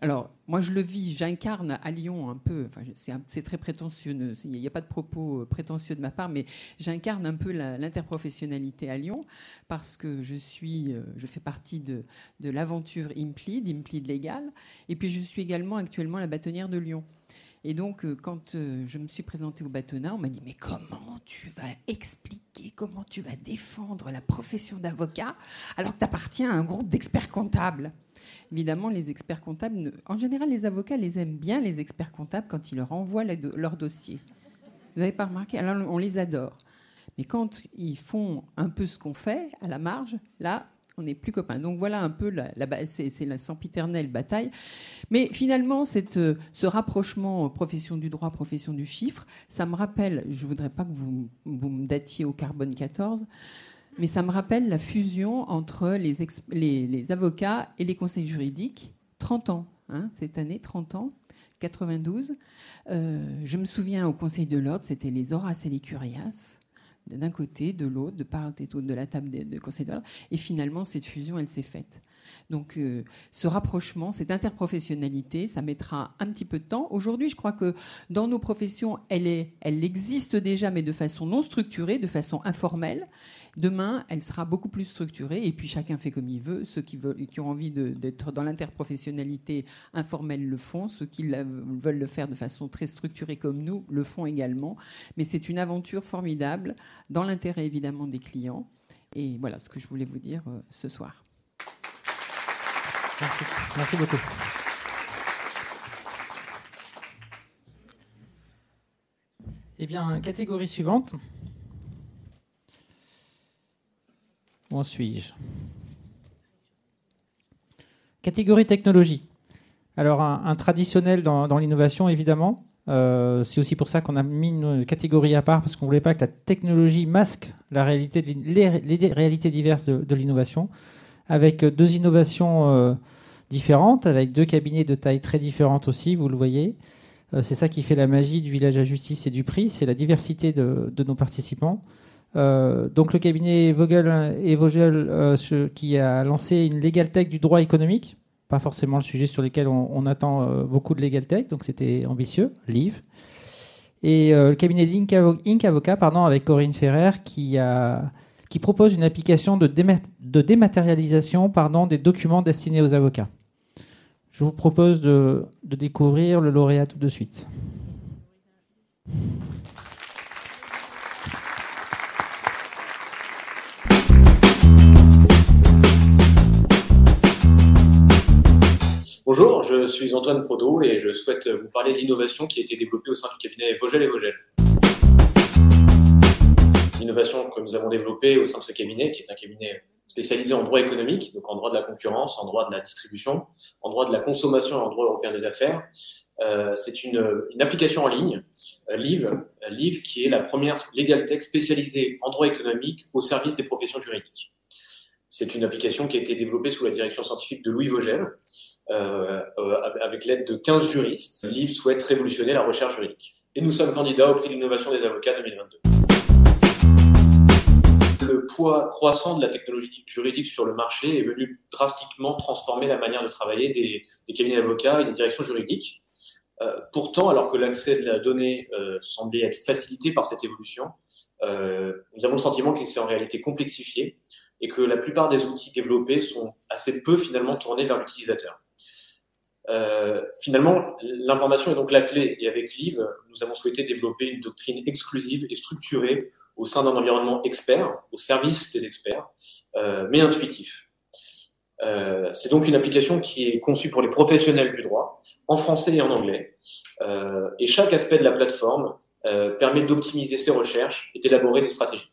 Alors, moi, je le vis, j'incarne à Lyon un peu, enfin, c'est très prétentieux, il n'y a pas de propos euh, prétentieux de ma part, mais j'incarne un peu l'interprofessionnalité à Lyon parce que je, suis, euh, je fais partie de, l'aventure Implid, Implid Légal, et puis je suis également actuellement la bâtonnière de Lyon. Et donc, euh, quand je me suis présentée au bâtonnat, on m'a dit Mais comment tu vas expliquer, comment tu vas défendre la profession d'avocat alors que tu appartiens à un groupe d'experts comptables? Évidemment, les experts comptables, en général, les avocats les aiment bien, les experts comptables, quand ils leur envoient leur dossier. Vous n'avez pas remarqué? Alors, on les adore. Mais quand ils font un peu ce qu'on fait, à la marge, là, on n'est plus copains. Donc voilà un peu, la, c'est la sempiternelle bataille. Mais finalement, cette, euh, ce rapprochement profession du droit, profession du chiffre, ça me rappelle, je ne voudrais pas que vous, vous, me datiez au carbone 14, mais ça me rappelle la fusion entre les, avocats et les conseils juridiques. 30 ans, hein, cette année, 30 ans. 92. Euh, je me souviens au Conseil de l'ordre, c'était les Horaces et les Curias d'un côté, de l'autre, de part et d'autre de la table de, conseil d'ordre. Et finalement, cette fusion, elle s'est faite. Donc, euh, ce rapprochement, cette interprofessionnalité, ça mettra un petit peu de temps. Aujourd'hui, je crois que dans nos professions, elle existe déjà, mais de façon non structurée, de façon informelle. Demain, elle sera beaucoup plus structurée et puis chacun fait comme il veut. Ceux qui, ont envie d'être dans l'interprofessionnalité informelle le font. Ceux qui veulent le faire de façon très structurée comme nous le font également. Mais c'est une aventure formidable dans l'intérêt évidemment des clients. Et voilà ce que je voulais vous dire euh, ce soir. Merci, Merci beaucoup. Eh bien, catégorie suivante. Où en suis-je? Catégorie technologie. Alors, un, traditionnel dans, l'innovation, évidemment. Euh, c'est aussi pour ça qu'on a mis une catégorie à part, parce qu'on ne voulait pas que la technologie masque les, réalités diverses de, l'innovation, avec deux innovations euh, différentes, avec deux cabinets de taille très différentes aussi, vous le voyez. Euh, c'est ça qui fait la magie du village à justice et du prix, c'est la diversité de nos participants. Euh, donc le cabinet Vogel et Vogel euh, qui a lancé une legal tech du droit économique, pas forcément le sujet sur lequel on, attend euh, beaucoup de legal tech, donc c'était ambitieux, Live. Et le cabinet Inc. Avocat, pardon, avec Corinne Ferrer qui propose une application de, dématérialisation des documents destinés aux avocats. Je vous propose de découvrir le lauréat tout de suite. Bonjour, je suis Antoine Prodo et je souhaite vous parler de l'innovation qui a été développée au sein du cabinet Vogel et Vogel. L'innovation que nous avons développée au sein de ce cabinet, qui est un cabinet spécialisé en droit économique, donc en droit de la concurrence, en droit de la distribution, en droit de la consommation et en droit européen des affaires, euh, c'est une, application en ligne, euh, euh, Live, qui est la première legal tech spécialisée en droit économique au service des professions juridiques. C'est une application qui a été développée sous la direction scientifique de Louis Vogel, avec l'aide de 15 juristes. Live souhaite révolutionner la recherche juridique. Et nous sommes candidats au prix de l'innovation des avocats 2022 le poids croissant de la technologie juridique sur le marché est venu drastiquement transformer la manière de travailler des, des cabinets d'avocats et des directions juridiques. Euh, pourtant, alors que l'accès de la donnée euh, semblait être facilité par cette évolution, euh, nous avons le sentiment qu'il s'est en réalité complexifié et que la plupart des outils développés sont assez peu finalement tournés vers l'utilisateur. Euh, finalement, l'information est donc la clé. Et avec Live, nous avons souhaité développer une doctrine exclusive et structurée au sein d'un environnement expert, au service des experts, euh, mais intuitif. Euh, c'est donc une application qui est conçue pour les professionnels du droit, en français et en anglais. Euh, et chaque aspect de la plateforme euh, permet d'optimiser ses recherches et d'élaborer des stratégies.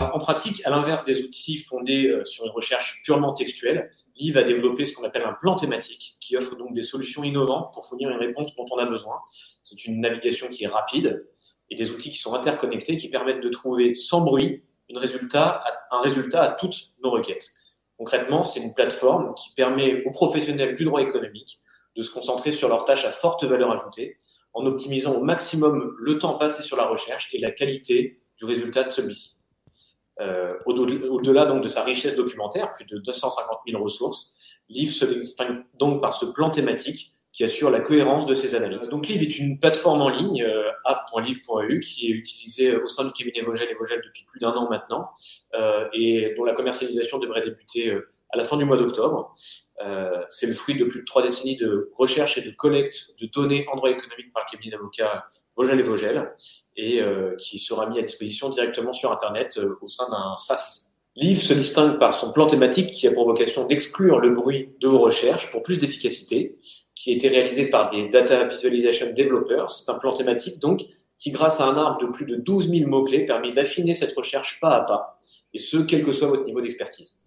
En pratique, à l'inverse des outils fondés sur une recherche purement textuelle, Live a développé ce qu'on appelle un plan thématique, qui offre donc des solutions innovantes pour fournir une réponse dont on a besoin. C'est une navigation qui est rapide et des outils qui sont interconnectés, qui permettent de trouver sans bruit un résultat à toutes nos requêtes. Concrètement, c'est une plateforme qui permet aux professionnels du droit économique de se concentrer sur leurs tâches à forte valeur ajoutée, en optimisant au maximum le temps passé sur la recherche et la qualité du résultat de celui-ci. Euh, Au-delà donc de sa richesse documentaire, plus de 250 000 ressources, Live se distingue donc par ce plan thématique qui assure la cohérence de ses analyses. Donc Live est une plateforme en ligne, euh, app.live.eu, qui est utilisée au sein du cabinet Vogel et Vogel depuis plus d'un an maintenant, euh, et dont la commercialisation devrait débuter euh, à la fin du mois d'octobre. Euh, c'est le fruit de plus de trois décennies de recherche et de collecte de données en droit économique par le cabinet d'avocats Vogel et Vogel, et euh, qui sera mis à disposition directement sur Internet euh, au sein d'un SaaS. Live se distingue par son plan thématique qui a pour vocation d'exclure le bruit de vos recherches pour plus d'efficacité, qui a été réalisé par des Data Visualization Developers. C'est un plan thématique donc qui, grâce à un arbre de plus de 12 000 mots-clés, permet d'affiner cette recherche pas à pas, et ce, quel que soit votre niveau d'expertise.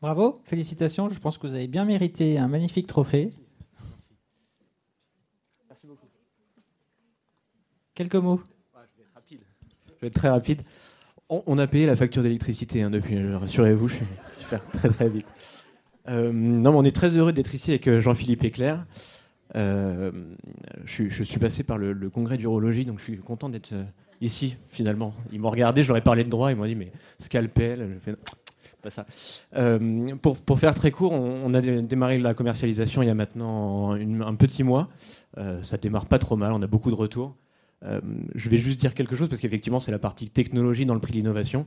Bravo, félicitations. Je pense que vous avez bien mérité un magnifique trophée. Merci beaucoup. Quelques mots. Je vais être très rapide. On, on a payé la facture d'électricité hein, depuis, rassurez-vous, je, je, vais faire très très vite. Euh, non, mais on est très heureux d'être ici avec euh, Jean-Philippe Éclair. Euh, je, je, suis passé par le, le congrès d'urologie, donc je suis content d'être euh, ici finalement. Ils m'ont regardé, je leur ai parlé de droit, ils m'ont dit mais scalpel, je fais Euh, pour, faire très court, on, a démarré la commercialisation il y a maintenant un petit mois. Euh, ça démarre pas trop mal, on a beaucoup de retours. Euh, je vais juste dire quelque chose parce qu'effectivement c'est la partie technologie dans le prix de l'innovation.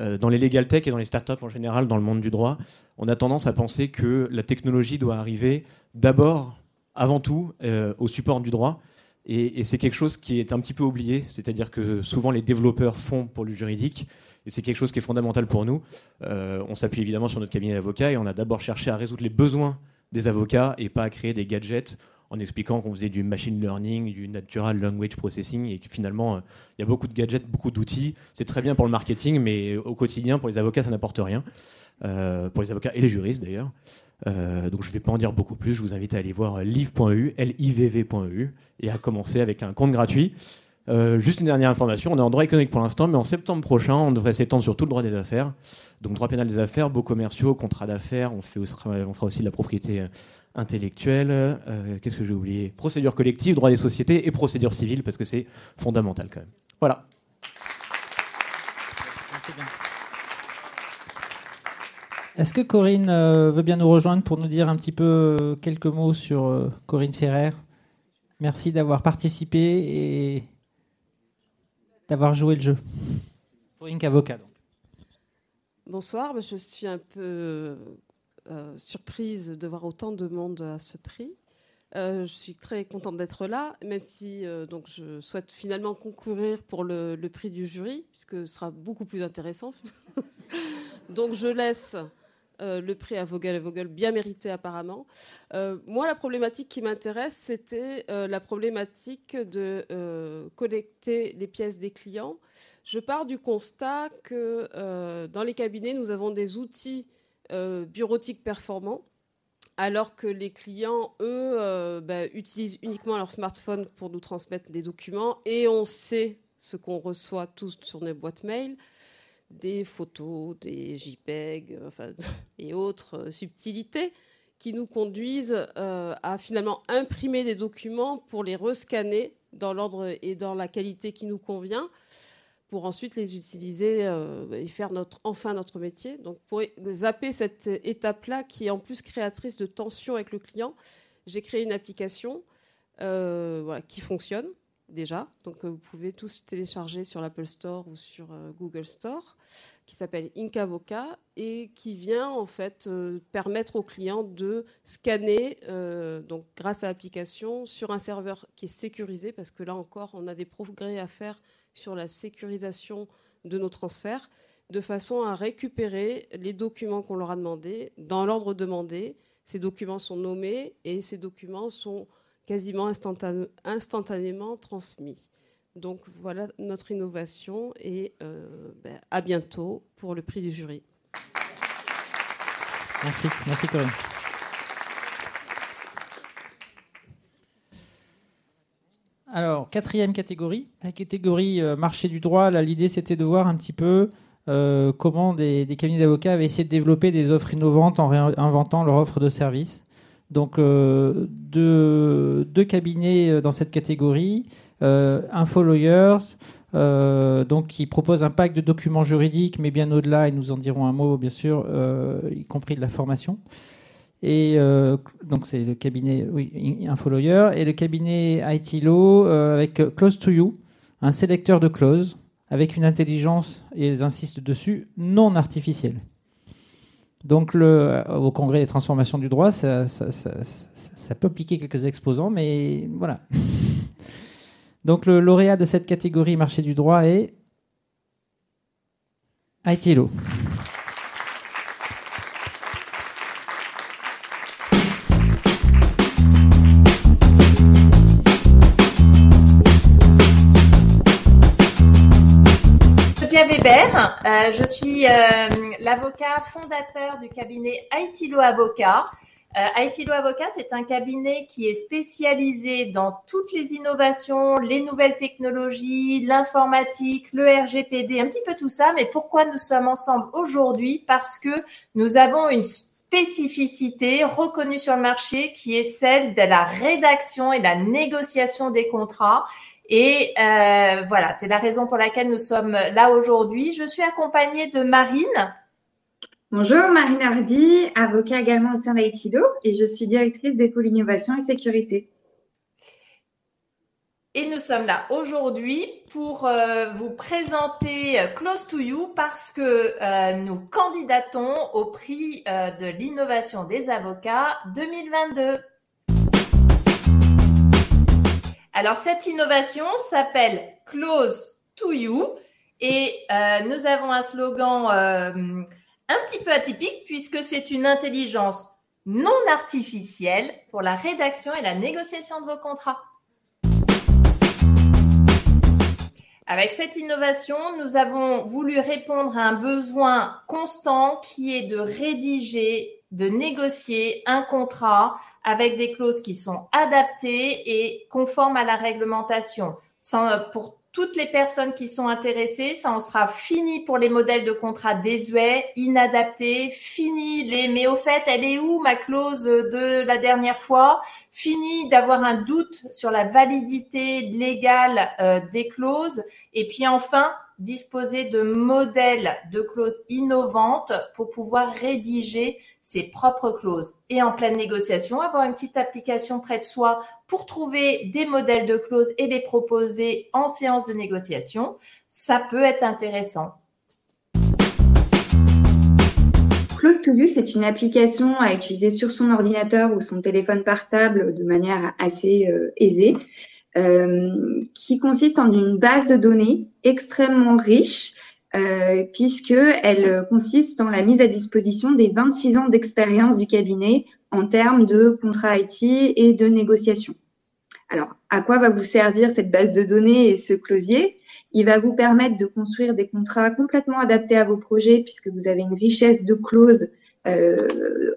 Euh, dans les legal tech et dans les startups en général, dans le monde du droit, on a tendance à penser que la technologie doit arriver d'abord, avant tout, au support du droit. Et c'est quelque chose qui est un petit peu oublié, c'est-à-dire que souvent les développeurs font pour le juridique, et c'est quelque chose qui est fondamental pour nous. Euh, on s'appuie évidemment sur notre cabinet d'avocats et on a d'abord cherché à résoudre les besoins des avocats et pas à créer des gadgets en expliquant qu'on faisait du machine learning, du natural language processing et que finalement il y a beaucoup de gadgets, beaucoup d'outils. C'est très bien pour le marketing, mais au quotidien pour les avocats ça n'apporte rien. Euh, pour les avocats et les juristes d'ailleurs. Euh, donc je ne vais pas en dire beaucoup plus. Je vous invite à aller voir live.eu, livv.eu et à commencer avec un compte gratuit. Euh, juste une dernière information, on est en droit économique pour l'instant, mais en septembre prochain, on devrait s'étendre sur tout le droit des affaires. Donc droit pénal des affaires, beaux commerciaux, contrats d'affaires, on, fera aussi de la propriété intellectuelle. Euh, Qu'est-ce que j'ai oublié? Procédure collective, droit des sociétés et procédure civile, parce que c'est fondamental quand même. Voilà. Est-ce que Corinne euh, veut bien nous rejoindre pour nous dire un petit peu euh, quelques mots sur euh, Corinne Ferrer? Merci d'avoir participé et d'avoir joué le jeu. Corinne avocat. Bonsoir, je suis un peu surprise de voir autant de monde à ce prix. je suis très contente d'être là, même si donc je souhaite finalement concourir pour le, prix du jury, puisque ce sera beaucoup plus intéressant. donc je laisse euh, le prix à Vogel et Vogel, bien mérité apparemment. Euh, moi, la problématique qui m'intéresse, c'était euh, la problématique de collecter les pièces des clients. Je pars du constat que dans les cabinets, nous avons des outils bureautiques performants, alors que les clients, eux, bah, utilisent uniquement leur smartphone pour nous transmettre des documents, et on sait ce qu'on reçoit tous sur nos boîtes mail des photos, des JPEG enfin, et autres euh, subtilités qui nous conduisent euh, à finalement imprimer des documents pour les rescanner dans l'ordre et dans la qualité qui nous convient pour ensuite les utiliser euh, et faire notre, enfin notre métier. Donc pour zapper cette étape-là qui est en plus créatrice de tension avec le client, j'ai créé une application qui fonctionne, déjà. Donc euh, vous pouvez tous télécharger sur l'Apple Store ou sur euh, Google Store, qui s'appelle Incavoca et qui vient en fait euh, permettre aux clients de scanner, donc grâce à l'application, sur un serveur qui est sécurisé, parce que là encore, on a des progrès à faire sur la sécurisation de nos transferts, de façon à récupérer les documents qu'on leur a demandés dans l'ordre demandé. Ces documents sont nommés et ces documents sont quasiment instantanément transmis. Donc voilà notre innovation et euh, ben, à bientôt pour le prix du jury. Merci, merci Corinne. Alors, quatrième catégorie, la catégorie euh, marché du droit. L'idée, c'était de voir un petit peu euh, comment des, des cabinets d'avocats avaient essayé de développer des offres innovantes en réinventant leur offre de service. Donc euh, deux, cabinets euh, dans cette catégorie, euh, euh, donc qui propose un pack de documents juridiques, mais bien au-delà, et nous en dirons un mot bien sûr, y compris de la formation. Et donc c'est le cabinet oui, et le cabinet IT Law avec Close to You, un sélecteur de clauses avec une intelligence, et ils insistent dessus, non artificielle. Donc, le, au congrès des transformations du droit, ça, peut piquer quelques exposants, mais voilà. Donc, le lauréat de cette catégorie marché du droit est ITLO. Euh, je suis euh, l'avocat fondateur du cabinet Aitilo Avocat. Euh, Avocat, c'est un cabinet qui est spécialisé dans toutes les innovations, les nouvelles technologies, l'informatique, le RGPD, un petit peu tout ça. Mais pourquoi nous sommes ensemble aujourd'hui? Parce que nous avons une spécificité reconnue sur le marché qui est celle de la rédaction et la négociation des contrats. Et euh, voilà, c'est la raison pour laquelle nous sommes là aujourd'hui. Je suis accompagnée de Marine. Bonjour, Marine Hardy, avocat également au sein d'ITILO et je suis directrice d'école innovation et sécurité. Et nous sommes là aujourd'hui pour euh, vous présenter Close to You parce que euh, nous candidatons au prix de l'innovation des avocats 2022. Alors cette innovation s'appelle Close to You et euh, nous avons un slogan euh, un petit peu atypique puisque c'est une intelligence non artificielle pour la rédaction et la négociation de vos contrats. Avec cette innovation, nous avons voulu répondre à un besoin constant qui est de rédiger de négocier un contrat avec des clauses qui sont adaptées et conformes à la réglementation. Sans, pour toutes les personnes qui sont intéressées, ça en sera fini pour les modèles de contrat désuets, inadaptés, fini les mais au fait, elle est où ma clause de la dernière fois? Fini d'avoir un doute sur la validité légale euh, des clauses et puis enfin disposer de modèles de clauses innovantes pour pouvoir rédiger ses propres clauses. Et en pleine négociation, avoir une petite application près de soi pour trouver des modèles de clauses et les proposer en séance de négociation, ça peut être intéressant. Close to You, c'est une application à utiliser sur son ordinateur ou son téléphone portable de manière assez euh, aisée, euh, qui consiste en une base de données extrêmement riche euh, puisqu'elle consiste en la mise à disposition des 26 ans d'expérience du cabinet en termes de contrat IT et de négociation. Alors, à quoi va vous servir cette base de données et ce closier? Il va vous permettre de construire des contrats complètement adaptés à vos projets, puisque vous avez une richesse de clauses euh,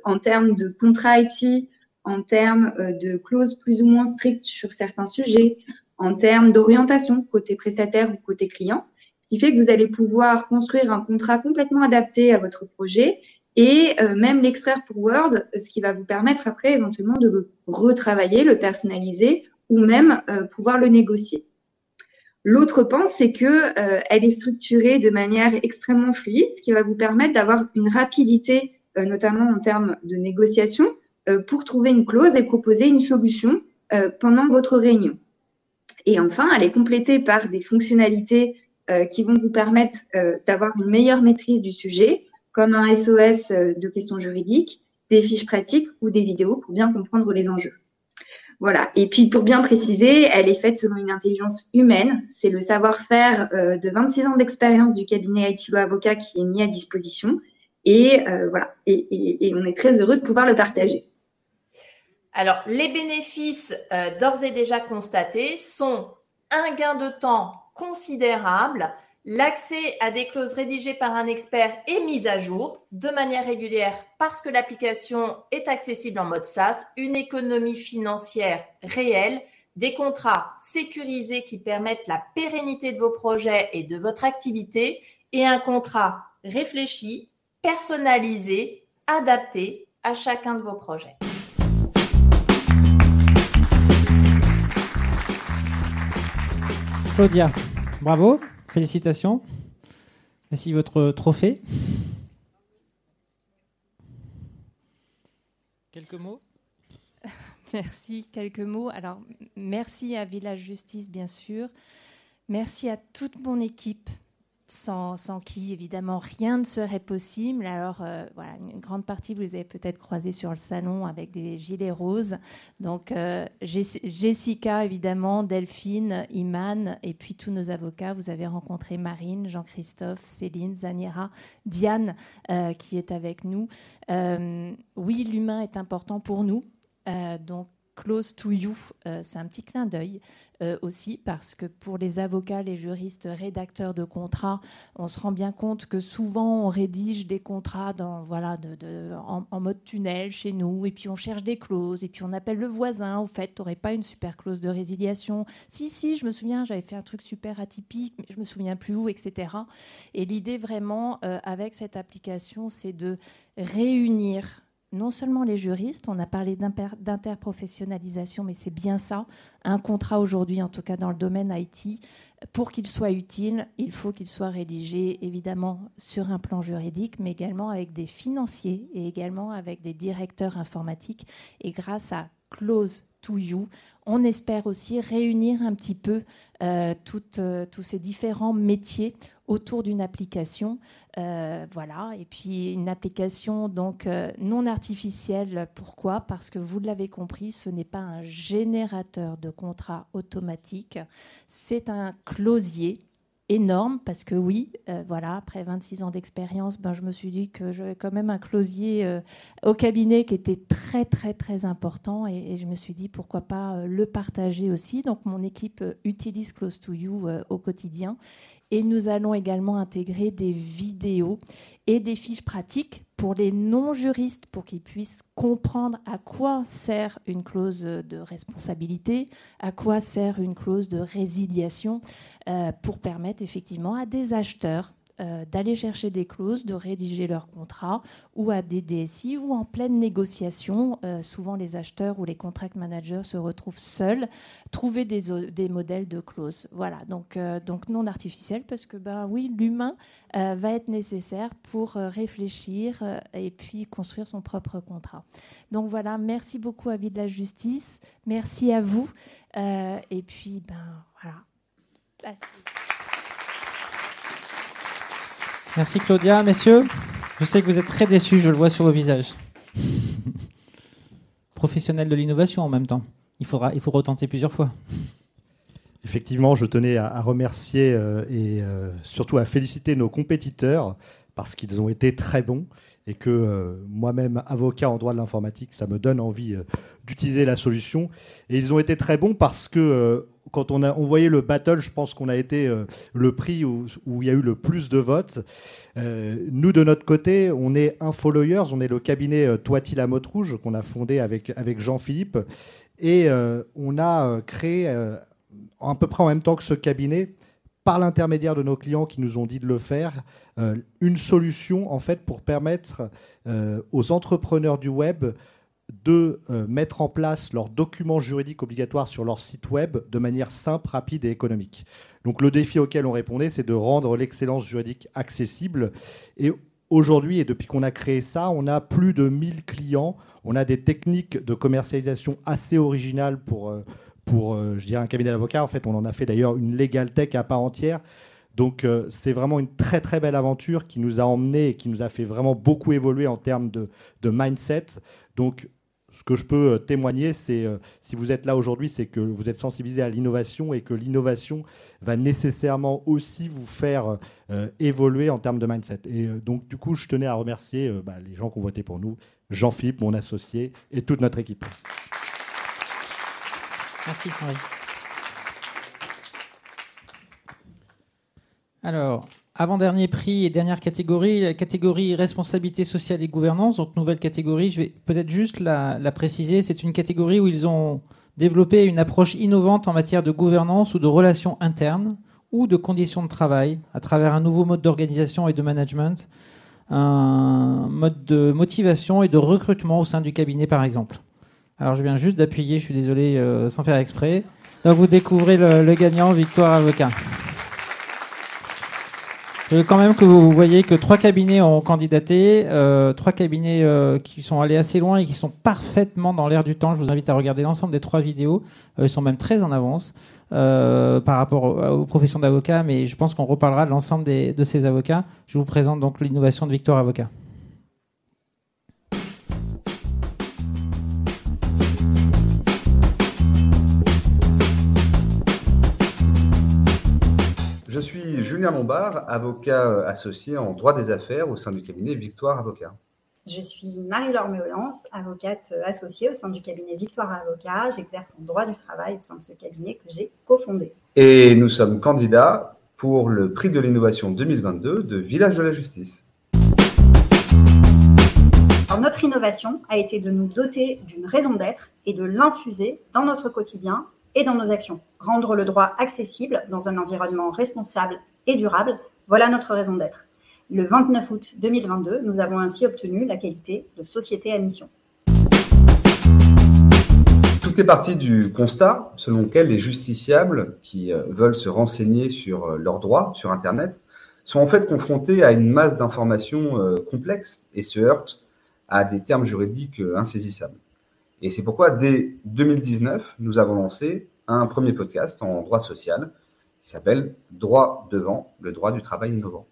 en termes de contrat IT, en termes euh, de clauses plus ou moins strictes sur certains sujets, en termes d'orientation côté prestataire ou côté client qui fait que vous allez pouvoir construire un contrat complètement adapté à votre projet et euh, même l'extraire pour Word, ce qui va vous permettre après éventuellement de le retravailler, le personnaliser ou même euh, pouvoir le négocier. L'autre pense, c'est que euh, est structurée de manière extrêmement fluide, ce qui va vous permettre d'avoir une rapidité, notamment en termes de négociation, pour trouver une clause et proposer une solution pendant votre réunion. Et enfin, elle est complétée par des fonctionnalités qui vont vous permettre euh, d'avoir une meilleure maîtrise du sujet, comme un SOS euh, de questions juridiques, des fiches pratiques ou des vidéos pour bien comprendre les enjeux. Voilà. Et puis, pour bien préciser, elle est faite selon une intelligence humaine. C'est le savoir-faire de 26 ans d'expérience du cabinet ITLO Avocat qui est mis à disposition. Et voilà. Et, on est très heureux de pouvoir le partager. Alors, les bénéfices d'ores et déjà constatés sont un gain de temps considérable. L'accès à des clauses rédigées par un expert est mis à jour de manière régulière parce que l'application est accessible en mode SaaS, une économie financière réelle, des contrats sécurisés qui permettent la pérennité de vos projets et de votre activité et un contrat réfléchi, personnalisé, adapté à chacun de vos projets. Claudia, bravo, félicitations. Voici votre trophée. Quelques mots Merci, quelques mots. Alors, merci à Village Justice, bien sûr. Merci à toute mon équipe sans, qui évidemment rien ne serait possible. Alors euh, voilà, une grande partie vous les avez peut-être croisés sur le salon avec des gilets roses. Donc euh, Jessica évidemment, Delphine, Iman et puis tous nos avocats. Vous avez rencontré Marine, Jean-Christophe, Céline, Zanira, Diane euh, qui est avec nous. oui, l'humain est important pour nous. donc Close to You, c'est un petit clin d'œil. Euh, aussi parce que pour les avocats, les juristes, rédacteurs de contrats, on se rend bien compte que souvent on rédige des contrats dans, voilà, en, mode tunnel chez nous, et puis on cherche des clauses, et puis on appelle le voisin, au fait, tu n'aurais pas une super clause de résiliation Si, si, je me souviens, j'avais fait un truc super atypique, mais je me souviens plus où, etc. Et l'idée vraiment euh, avec cette application, c'est de réunir non seulement les juristes, on a parlé d'interprofessionnalisation, mais c'est bien ça. Un contrat aujourd'hui, en tout cas dans le domaine IT, pour qu'il soit utile, il faut qu'il soit rédigé évidemment sur un plan juridique, mais également avec des financiers et également avec des directeurs informatiques. Et grâce à Close to You, on espère aussi réunir un petit peu euh, euh, tous ces différents métiers autour d'une application. Euh, voilà, et puis une application donc non artificielle. Pourquoi? Parce que vous l'avez compris, ce n'est pas un générateur de contrats automatique, c'est un closier énorme parce que oui, euh, voilà, après 26 ans d'expérience, ben, je me suis dit que j'avais quand même un closier euh, au cabinet qui était très très très important. Et, je me suis dit pourquoi pas euh, le partager aussi. Donc mon équipe utilise Close to You au quotidien et nous allons également intégrer des vidéos et des fiches pratiques pour les non-juristes, pour qu'ils puissent comprendre à quoi sert une clause de responsabilité, à quoi sert une clause de résiliation, euh, pour permettre effectivement à des acheteurs euh, d'aller chercher des clauses, de rédiger leur contrat ou à des DSI ou en pleine négociation. Euh, souvent, les acheteurs ou les contract managers se retrouvent seuls, trouver des, modèles de clauses. Voilà, donc, donc non artificiel parce que ben oui, l'humain va être nécessaire pour réfléchir et puis construire son propre contrat. Donc voilà, merci beaucoup à Vie de la Justice, merci à vous et puis ben voilà. Merci Claudia. Messieurs, je sais que vous êtes très déçus, je le vois sur vos visages. Professionnel de l'innovation en même temps. Il faut retenter plusieurs fois. Effectivement, je tenais à, remercier euh, et euh, surtout à féliciter nos compétiteurs parce qu'ils ont été très bons et que euh, moi-même, avocat en droit de l'informatique, ça me donne envie d'utiliser la solution. Et ils ont été très bons parce que quand on a on voyait le battle, je pense qu'on a été euh, le prix où, il y a eu le plus de votes. Euh, nous, de notre côté, on est Infolawyers, on est le cabinet euh, Toiti la Motte Rouge qu'on a fondé avec, avec Jean-Philippe. Et on a créé, à peu près en même temps que ce cabinet, par l'intermédiaire de nos clients qui nous ont dit de le faire, une solution en fait pour permettre aux entrepreneurs du web de euh, mettre en place leurs documents juridiques obligatoires sur leur site web de manière simple, rapide et économique. Donc le défi auquel on répondait, c'est de rendre l'excellence juridique accessible. Et aujourd'hui, et depuis qu'on a créé ça, on a plus de 1000 clients. On a des techniques de commercialisation assez originales pour, euh, pour euh, je dirais, un cabinet d'avocats. En fait, on en a fait d'ailleurs une legal tech à part entière. Donc c'est vraiment une très très belle aventure qui nous a emmené et qui nous a fait vraiment beaucoup évoluer en termes de, mindset. Donc ce que je peux euh, témoigner, c'est euh, si vous êtes là aujourd'hui, c'est que vous êtes sensibilisé à l'innovation et que l'innovation va nécessairement aussi vous faire euh, évoluer en termes de mindset. Et donc, du coup, je tenais à remercier bah, les gens qui ont voté pour nous, Jean-Philippe, mon associé, et toute notre équipe. Merci, Henri. Alors, avant-dernier prix et dernière catégorie, catégorie responsabilité sociale et gouvernance. Donc nouvelle catégorie, je vais peut-être juste la, préciser. C'est une catégorie où ils ont développé une approche innovante en matière de gouvernance ou de relations internes ou de conditions de travail à travers un nouveau mode d'organisation et de management, un mode de motivation et de recrutement au sein du cabinet par exemple. Alors je viens juste d'appuyer, je suis désolé, euh, sans faire exprès. Donc vous découvrez le, gagnant, Victoire Avocat. Je veux quand même que vous voyez que trois cabinets ont candidaté, euh, trois cabinets euh, qui sont allés assez loin et qui sont parfaitement dans l'air du temps. Je vous invite à regarder l'ensemble des trois vidéos. Ils sont même très en avance par rapport aux, professions d'avocats, mais je pense qu'on reparlera de l'ensemble de ces avocats. Je vous présente donc l'innovation de Victor Avocat. Je suis Julien Lombard, avocat euh, associé en droit des affaires au sein du cabinet Victoire Avocat. Je suis Marie-Laure Méolance, avocate euh, associée au sein du cabinet Victoire Avocat. J'exerce en droit du travail au sein de ce cabinet que j'ai cofondé. Et nous sommes candidats pour le prix de l'innovation 2022 de Village de la Justice. notre innovation a été de nous doter d'une raison d'être et de l'infuser dans notre quotidien et dans nos actions. Rendre le droit accessible dans un environnement responsable et durable, voilà notre raison d'être. Le 29 août 2022, nous avons ainsi obtenu la qualité de société à mission. Tout est parti du constat selon lequel les justiciables qui euh, veulent se renseigner sur euh, leurs droits sur Internet sont en fait confrontés à une masse d'informations euh, complexes et se heurtent à des termes juridiques insaisissables. Et c'est pourquoi, dès 2019, nous avons lancé un premier podcast en droit social qui s'appelle Droit devant, le droit du travail innovant.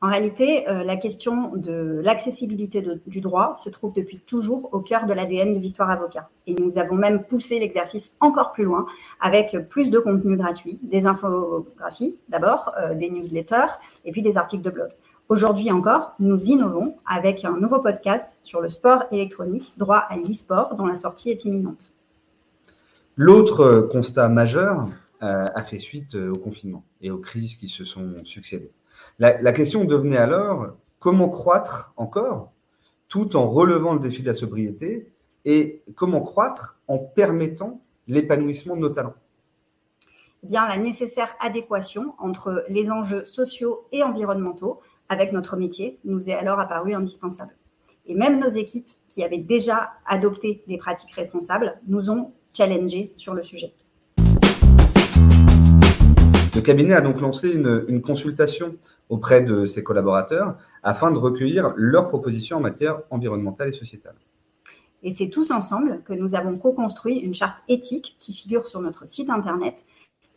En réalité, euh, la question de l'accessibilité du droit se trouve depuis toujours au cœur de l'ADN de Victoire Avocat. Et nous avons même poussé l'exercice encore plus loin avec plus de contenu gratuit, des infographies d'abord, euh, des newsletters et puis des articles de blog. Aujourd'hui encore, nous innovons avec un nouveau podcast sur le sport électronique, droit à l'e-sport, dont la sortie est imminente. L'autre constat majeur euh, a fait suite euh, au confinement et aux crises qui se sont succédées. La, question devenait alors comment croître encore tout en relevant le défi de la sobriété et comment croître en permettant l'épanouissement de nos talents? eh bien, la nécessaire adéquation entre les enjeux sociaux et environnementaux avec notre métier nous est alors apparue indispensable. Et même nos équipes qui avaient déjà adopté des pratiques responsables nous ont challengés sur le sujet. Le cabinet a donc lancé une, une, consultation auprès de ses collaborateurs afin de recueillir leurs propositions en matière environnementale et sociétale. Et c'est tous ensemble que nous avons co-construit une charte éthique qui figure sur notre site internet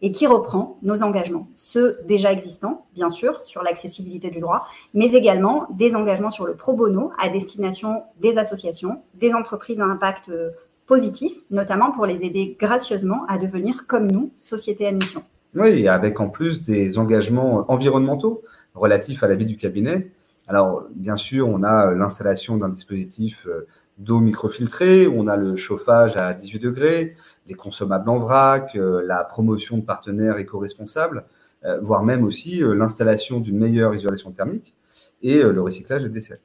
et qui reprend nos engagements, ceux déjà existants, bien sûr, sur l'accessibilité du droit, mais également des engagements sur le pro bono à destination des associations, des entreprises à impact euh, notamment pour les aider gracieusement à devenir comme nous, société à mission. Oui, avec en plus des engagements environnementaux relatifs à la vie du cabinet. Alors, bien sûr, on a l'installation d'un dispositif euh, d'eau microfiltrée, on a le chauffage à 18 degrés, les consommables en vrac, euh, la promotion de partenaires éco-responsables, euh, voire même aussi l'installation d'une meilleure isolation thermique et le recyclage des décès.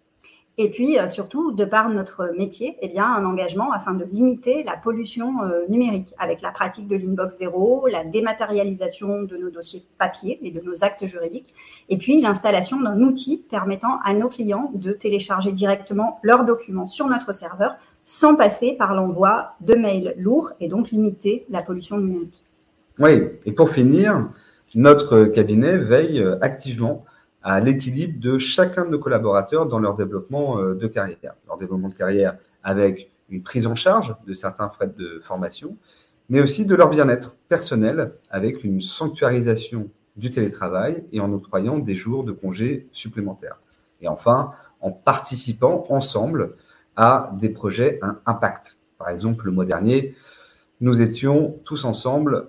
Et puis, surtout, de par notre métier, eh bien, un engagement afin de limiter la pollution numérique avec la pratique de l'inbox zéro, la dématérialisation de nos dossiers papier et de nos actes juridiques, et puis l'installation d'un outil permettant à nos clients de télécharger directement leurs documents sur notre serveur sans passer par l'envoi de mails lourds et donc limiter la pollution numérique. Oui, et pour finir, notre cabinet veille activement à l'équilibre de chacun de nos collaborateurs dans leur développement euh, de carrière. Leur développement de carrière avec une prise en charge de certains frais de formation, mais aussi de leur bien-être personnel avec une sanctuarisation du télétravail et en octroyant des jours de congés supplémentaires. Et enfin, en participant ensemble à des projets à impact. Par exemple, le mois dernier, nous étions tous ensemble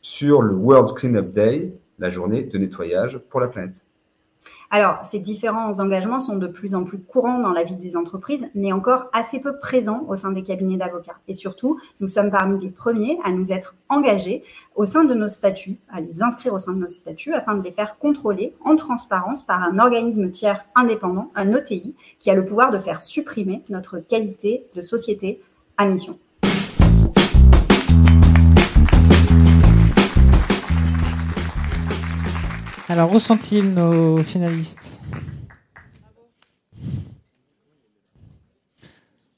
sur le World Cleanup Day, la journée de nettoyage pour la planète. Alors, ces différents engagements sont de plus en plus courants dans la vie des entreprises, mais encore assez peu présents au sein des cabinets d'avocats. Et surtout, nous sommes parmi les premiers à nous être engagés au sein de nos statuts, à les inscrire au sein de nos statuts afin de les faire contrôler en transparence par un organisme tiers indépendant, un OTI, qui a le pouvoir de faire supprimer notre qualité de société à mission. Alors, où sont-ils nos finalistes?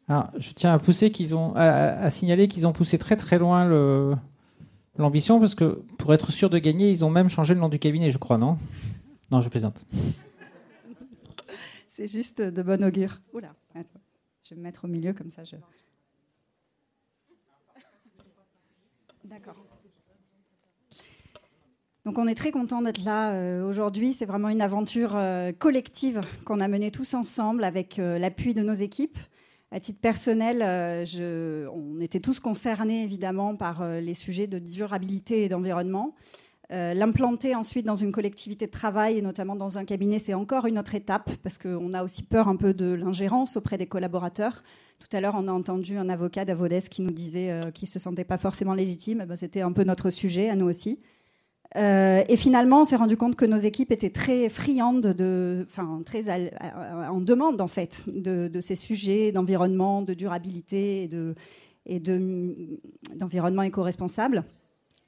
Alors, je tiens à pousser qu'ils ont à, signaler qu'ils ont poussé très très loin l'ambition parce que pour être sûr de gagner, ils ont même changé le nom du cabinet, je crois, non? Non, je plaisante. C'est juste de bon augure. Oula, je vais me mettre au milieu comme ça. Je... D'accord. Donc on est très content d'être là euh, aujourd'hui. C'est vraiment une aventure euh, collective qu'on a menée tous ensemble avec euh, l'appui de nos équipes. À titre personnel, on était tous concernés évidemment par les sujets de durabilité et d'environnement. L'implanter ensuite dans une collectivité de travail et notamment dans un cabinet, c'est encore une autre étape parce qu'on a aussi peur un peu de l'ingérence auprès des collaborateurs. Tout à l'heure, on a entendu un avocat d'Avodès qui nous disait qu'il ne se sentait pas forcément légitime. Eh ben, c'était un peu notre sujet à nous aussi. Euh, et finalement, on s'est rendu compte que nos équipes étaient très friandes, de, enfin très en demande en fait de, ces sujets d'environnement, de durabilité et de et d'environnement éco-responsable.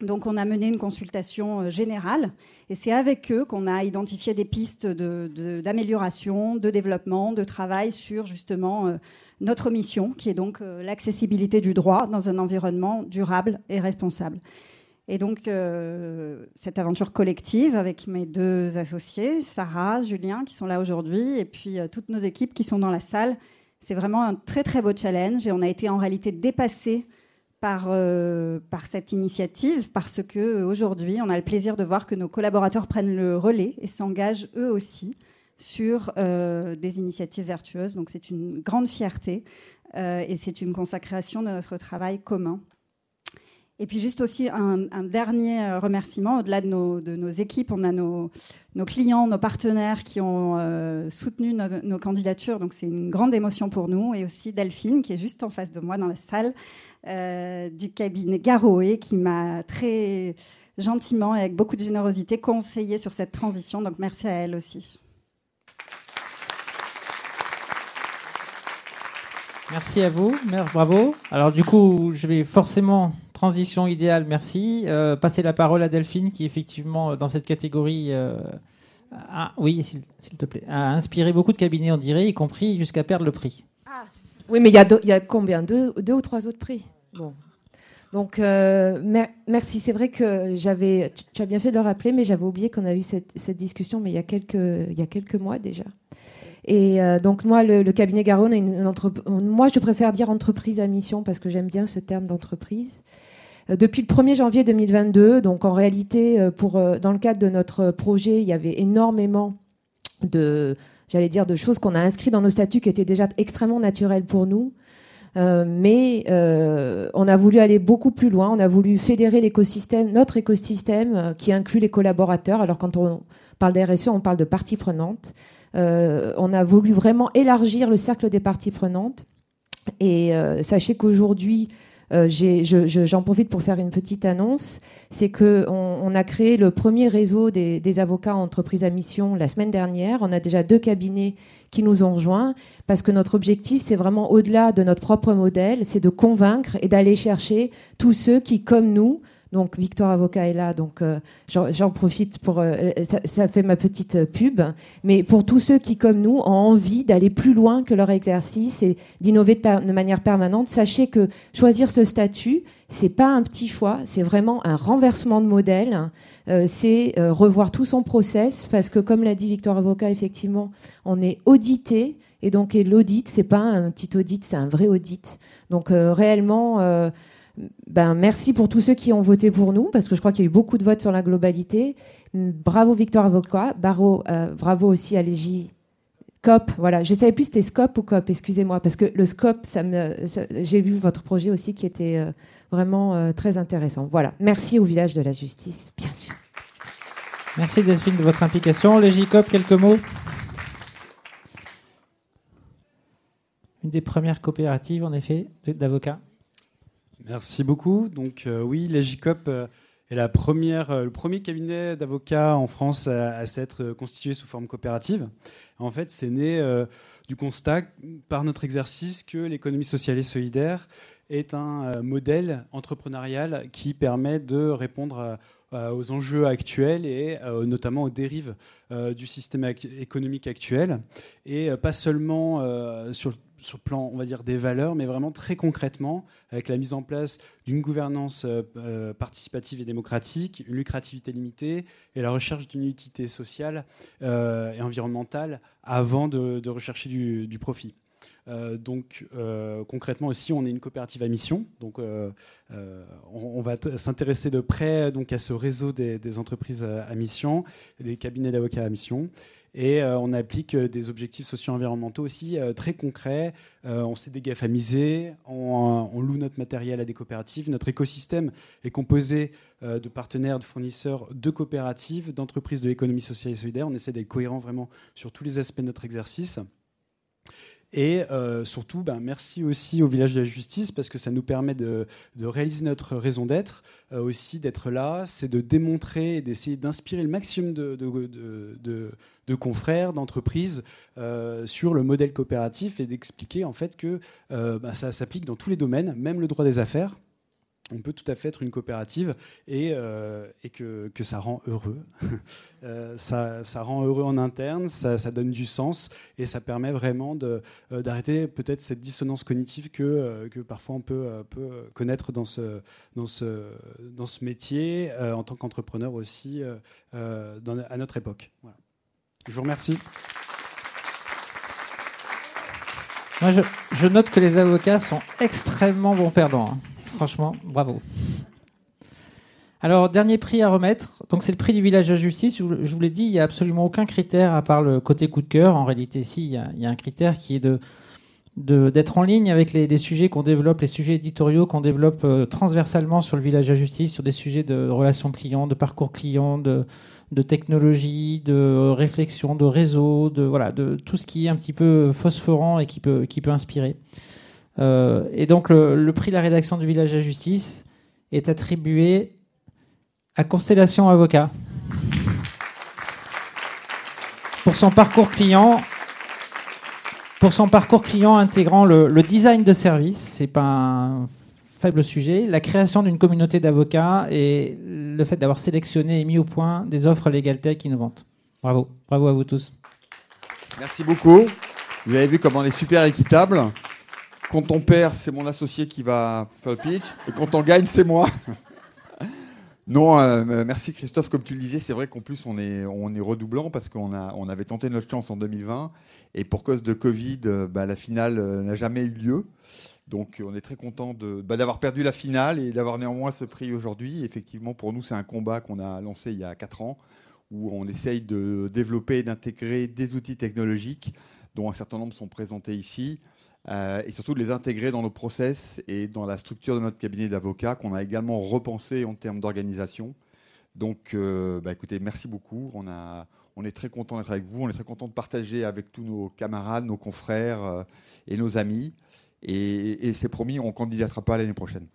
Donc, on a mené une consultation euh, générale et c'est avec eux qu'on a identifié des pistes d'amélioration, de, développement, de travail sur justement euh, notre mission, qui est donc l'accessibilité du droit dans un environnement durable et responsable. Et donc, euh, cette aventure collective avec mes deux associés, Sarah, Julien, qui sont là aujourd'hui, et puis euh, toutes nos équipes qui sont dans la salle, c'est vraiment un très très beau challenge. Et on a été en réalité dépassés par, euh, par cette initiative parce que aujourd'hui, on a le plaisir de voir que nos collaborateurs prennent le relais et s'engagent eux aussi sur des initiatives vertueuses. Donc, c'est une grande fierté et c'est une consacration de notre travail commun. Et puis juste aussi un, dernier euh, remerciement, au-delà de nos, équipes, on a nos, clients, nos partenaires qui ont euh, soutenu nos, candidatures, donc c'est une grande émotion pour nous, et aussi Delphine qui est juste en face de moi dans la salle euh, du cabinet Garoé, qui m'a très gentiment et avec beaucoup de générosité conseillé sur cette transition, donc merci à elle aussi. Merci à vous, bravo. Alors du coup, je vais forcément Transition idéale, merci. Euh, passer la parole à Delphine, qui effectivement, dans cette catégorie, oui, s'il te plaît, a inspiré beaucoup de cabinets, on dirait, y compris jusqu'à perdre le prix. Ah. Oui, mais il y, y, a combien? Deux, ou trois autres prix? Bon. Donc, merci. C'est vrai que j'avais, tu as bien fait de le rappeler, mais j'avais oublié qu'on a eu cette, discussion, mais il y a quelques, a mois déjà. Et euh, donc moi, le, cabinet Garonne, moi je préfère dire entreprise à mission parce que j'aime bien ce terme d'entreprise. Euh, depuis le 1er janvier 2022, donc en réalité, euh, pour, dans le cadre de notre projet, il y avait énormément de, j'allais dire, de choses qu'on a inscrites dans nos statuts qui étaient déjà extrêmement naturelles pour nous. mais on a voulu aller beaucoup plus loin. On a voulu fédérer l'écosystème, notre écosystème, qui inclut les collaborateurs. Alors quand on parle d'RSE, on parle de parties prenantes. Euh, on a voulu vraiment élargir le cercle des parties prenantes. Et euh, sachez qu'aujourd'hui, euh, j'en profite pour faire une petite annonce, c'est qu'on on a créé le premier réseau des, des, avocats entreprises à mission la semaine dernière. On a déjà deux cabinets qui nous ont rejoints parce que notre objectif, c'est vraiment au-delà de notre propre modèle, c'est de convaincre et d'aller chercher tous ceux qui, comme nous, donc Victor Avocat est là, donc euh, j'en profite pour euh, ça, fait ma petite euh, pub. Mais pour tous ceux qui, comme nous, ont envie d'aller plus loin que leur exercice et d'innover de, manière permanente, sachez que choisir ce statut, c'est pas un petit choix, c'est vraiment un renversement de modèle. c'est revoir tout son process parce que, comme l'a dit Victor Avocat, effectivement, on est audité. Et donc, l'audit, c'est pas un petit audit, c'est un vrai audit. Donc, réellement, ben, merci pour tous ceux qui ont voté pour nous, parce que je crois qu'il y a eu beaucoup de votes sur la globalité. Bravo Victor Avocat, bravo, euh, bravo aussi à Légie COP. Voilà, je ne savais plus si c'était SCOP ou COP, excusez-moi, parce que le SCOP, ça me, j'ai vu votre projet aussi qui était euh, vraiment euh, très intéressant. Voilà, merci au village de la justice, bien sûr. Merci Delphine de votre implication. Légie COP, quelques mots? Une des premières coopératives, en effet, d'avocats. Merci beaucoup. Donc euh, oui, l'EGICOP euh, est la euh, le premier cabinet d'avocats en France à, s'être constitué sous forme coopérative. En fait, c'est né du constat par notre exercice que l'économie sociale et solidaire est un modèle entrepreneurial qui permet de répondre aux enjeux actuels et notamment aux dérives du système économique actuel et pas seulement sur sur le plan, on va dire, des valeurs, mais vraiment très concrètement, avec la mise en place d'une gouvernance euh, euh, participative et démocratique, une lucrativité limitée et la recherche d'une utilité sociale euh, et environnementale avant de, rechercher du, profit. Donc concrètement aussi, on est une coopérative à mission. Donc on, va s'intéresser de près donc à ce réseau des, entreprises à mission, des cabinets d'avocats à mission. Et euh, on applique euh, des objectifs socio-environnementaux aussi euh, très concrets. on s'est dégafamisé, on, on, loue notre matériel à des coopératives. Notre écosystème est composé de partenaires, de fournisseurs, de coopératives, d'entreprises de l'économie sociale et solidaire. On essaie d'être cohérent vraiment sur tous les aspects de notre exercice. Et euh, surtout, ben, merci aussi au village de la justice parce que ça nous permet de, réaliser notre raison d'être, euh, aussi d'être là, c'est de démontrer d'essayer d'inspirer le maximum de, de, confrères, d'entreprises euh, sur le modèle coopératif et d'expliquer en fait que ben, ça s'applique dans tous les domaines, même le droit des affaires on peut tout à fait être une coopérative et, euh, que, ça rend heureux. Euh, ça, rend heureux en interne, ça, donne du sens et ça permet vraiment euh, d'arrêter peut-être cette dissonance cognitive que, parfois on peut, connaître dans ce métier en tant qu'entrepreneur aussi à notre époque. Je vous remercie. Moi, je, note que les avocats sont extrêmement bons perdants. Hein. Franchement, bravo. Alors, dernier prix à remettre. Donc, c'est le prix du village de justice. Je vous l'ai dit, il n'y a absolument aucun critère à part le côté coup de cœur. En réalité, si, il y a, un critère qui est de d'être en ligne avec les, sujets qu'on développe, les sujets éditoriaux qu'on développe euh, transversalement sur le village de justice, sur des sujets de relations clients, de parcours clients, de, de technologie, de réflexion, de réseau, de tout ce qui est un petit peu phosphorant et qui peut inspirer. Euh, et donc le, prix de la rédaction du Village à Justice est attribué à Constellation Avocat pour son parcours client. Pour son parcours client intégrant le, design de service, c'est pas un faible sujet, la création d'une communauté d'avocats et le fait d'avoir sélectionné et mis au point des offres Legal Tech innovantes. Bravo, bravo à vous tous. Merci beaucoup. Vous avez vu comment on est super équitable. Quand on perd, c'est mon associé qui va faire le pitch. Et quand on gagne, c'est moi. non, euh, merci Christophe. Comme tu le disais, c'est vrai qu'en plus, on est, on est redoublant parce qu'on a, on avait tenté notre chance en 2020. Et pour cause de Covid, euh, bah, la finale euh, n'a jamais eu lieu. Donc on est très content bah, d'avoir perdu la finale et d'avoir néanmoins ce prix aujourd'hui. Effectivement, pour nous, c'est un combat qu'on a lancé il y a 4 ans où on essaye de développer et d'intégrer des outils technologiques dont un certain nombre sont présentés ici, euh, et surtout de les intégrer dans nos process et dans la structure de notre cabinet d'avocats qu'on a également repensé en termes d'organisation. Donc, euh, bah, écoutez, merci beaucoup. On, a, on est très content d'être avec vous. On est très content de partager avec tous nos camarades, nos confrères euh, et nos amis. Et, et c'est promis, on ne candidatera pas l'année prochaine.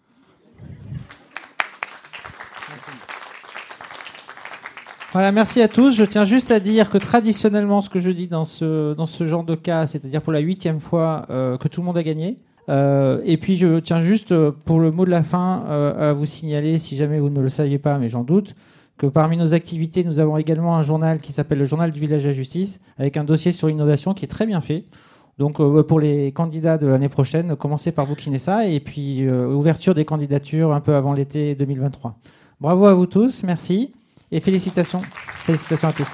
Voilà, merci à tous. Je tiens juste à dire que traditionnellement, ce que je dis dans ce, dans ce genre de cas, c'est-à-dire pour la huitième fois, euh, que tout le monde a gagné. Euh, et puis je tiens juste euh, pour le mot de la fin à vous signaler, si jamais vous ne le saviez pas, mais j'en doute, que parmi nos activités, nous avons également un journal qui s'appelle le Journal du Village à Justice, avec un dossier sur l'innovation qui est très bien fait. Donc pour les candidats de l'année prochaine, commencez par bouquiner ça, et puis ouverture des candidatures un peu avant l'été 2023. Bravo à vous tous, merci. Et félicitations. Félicitations à tous.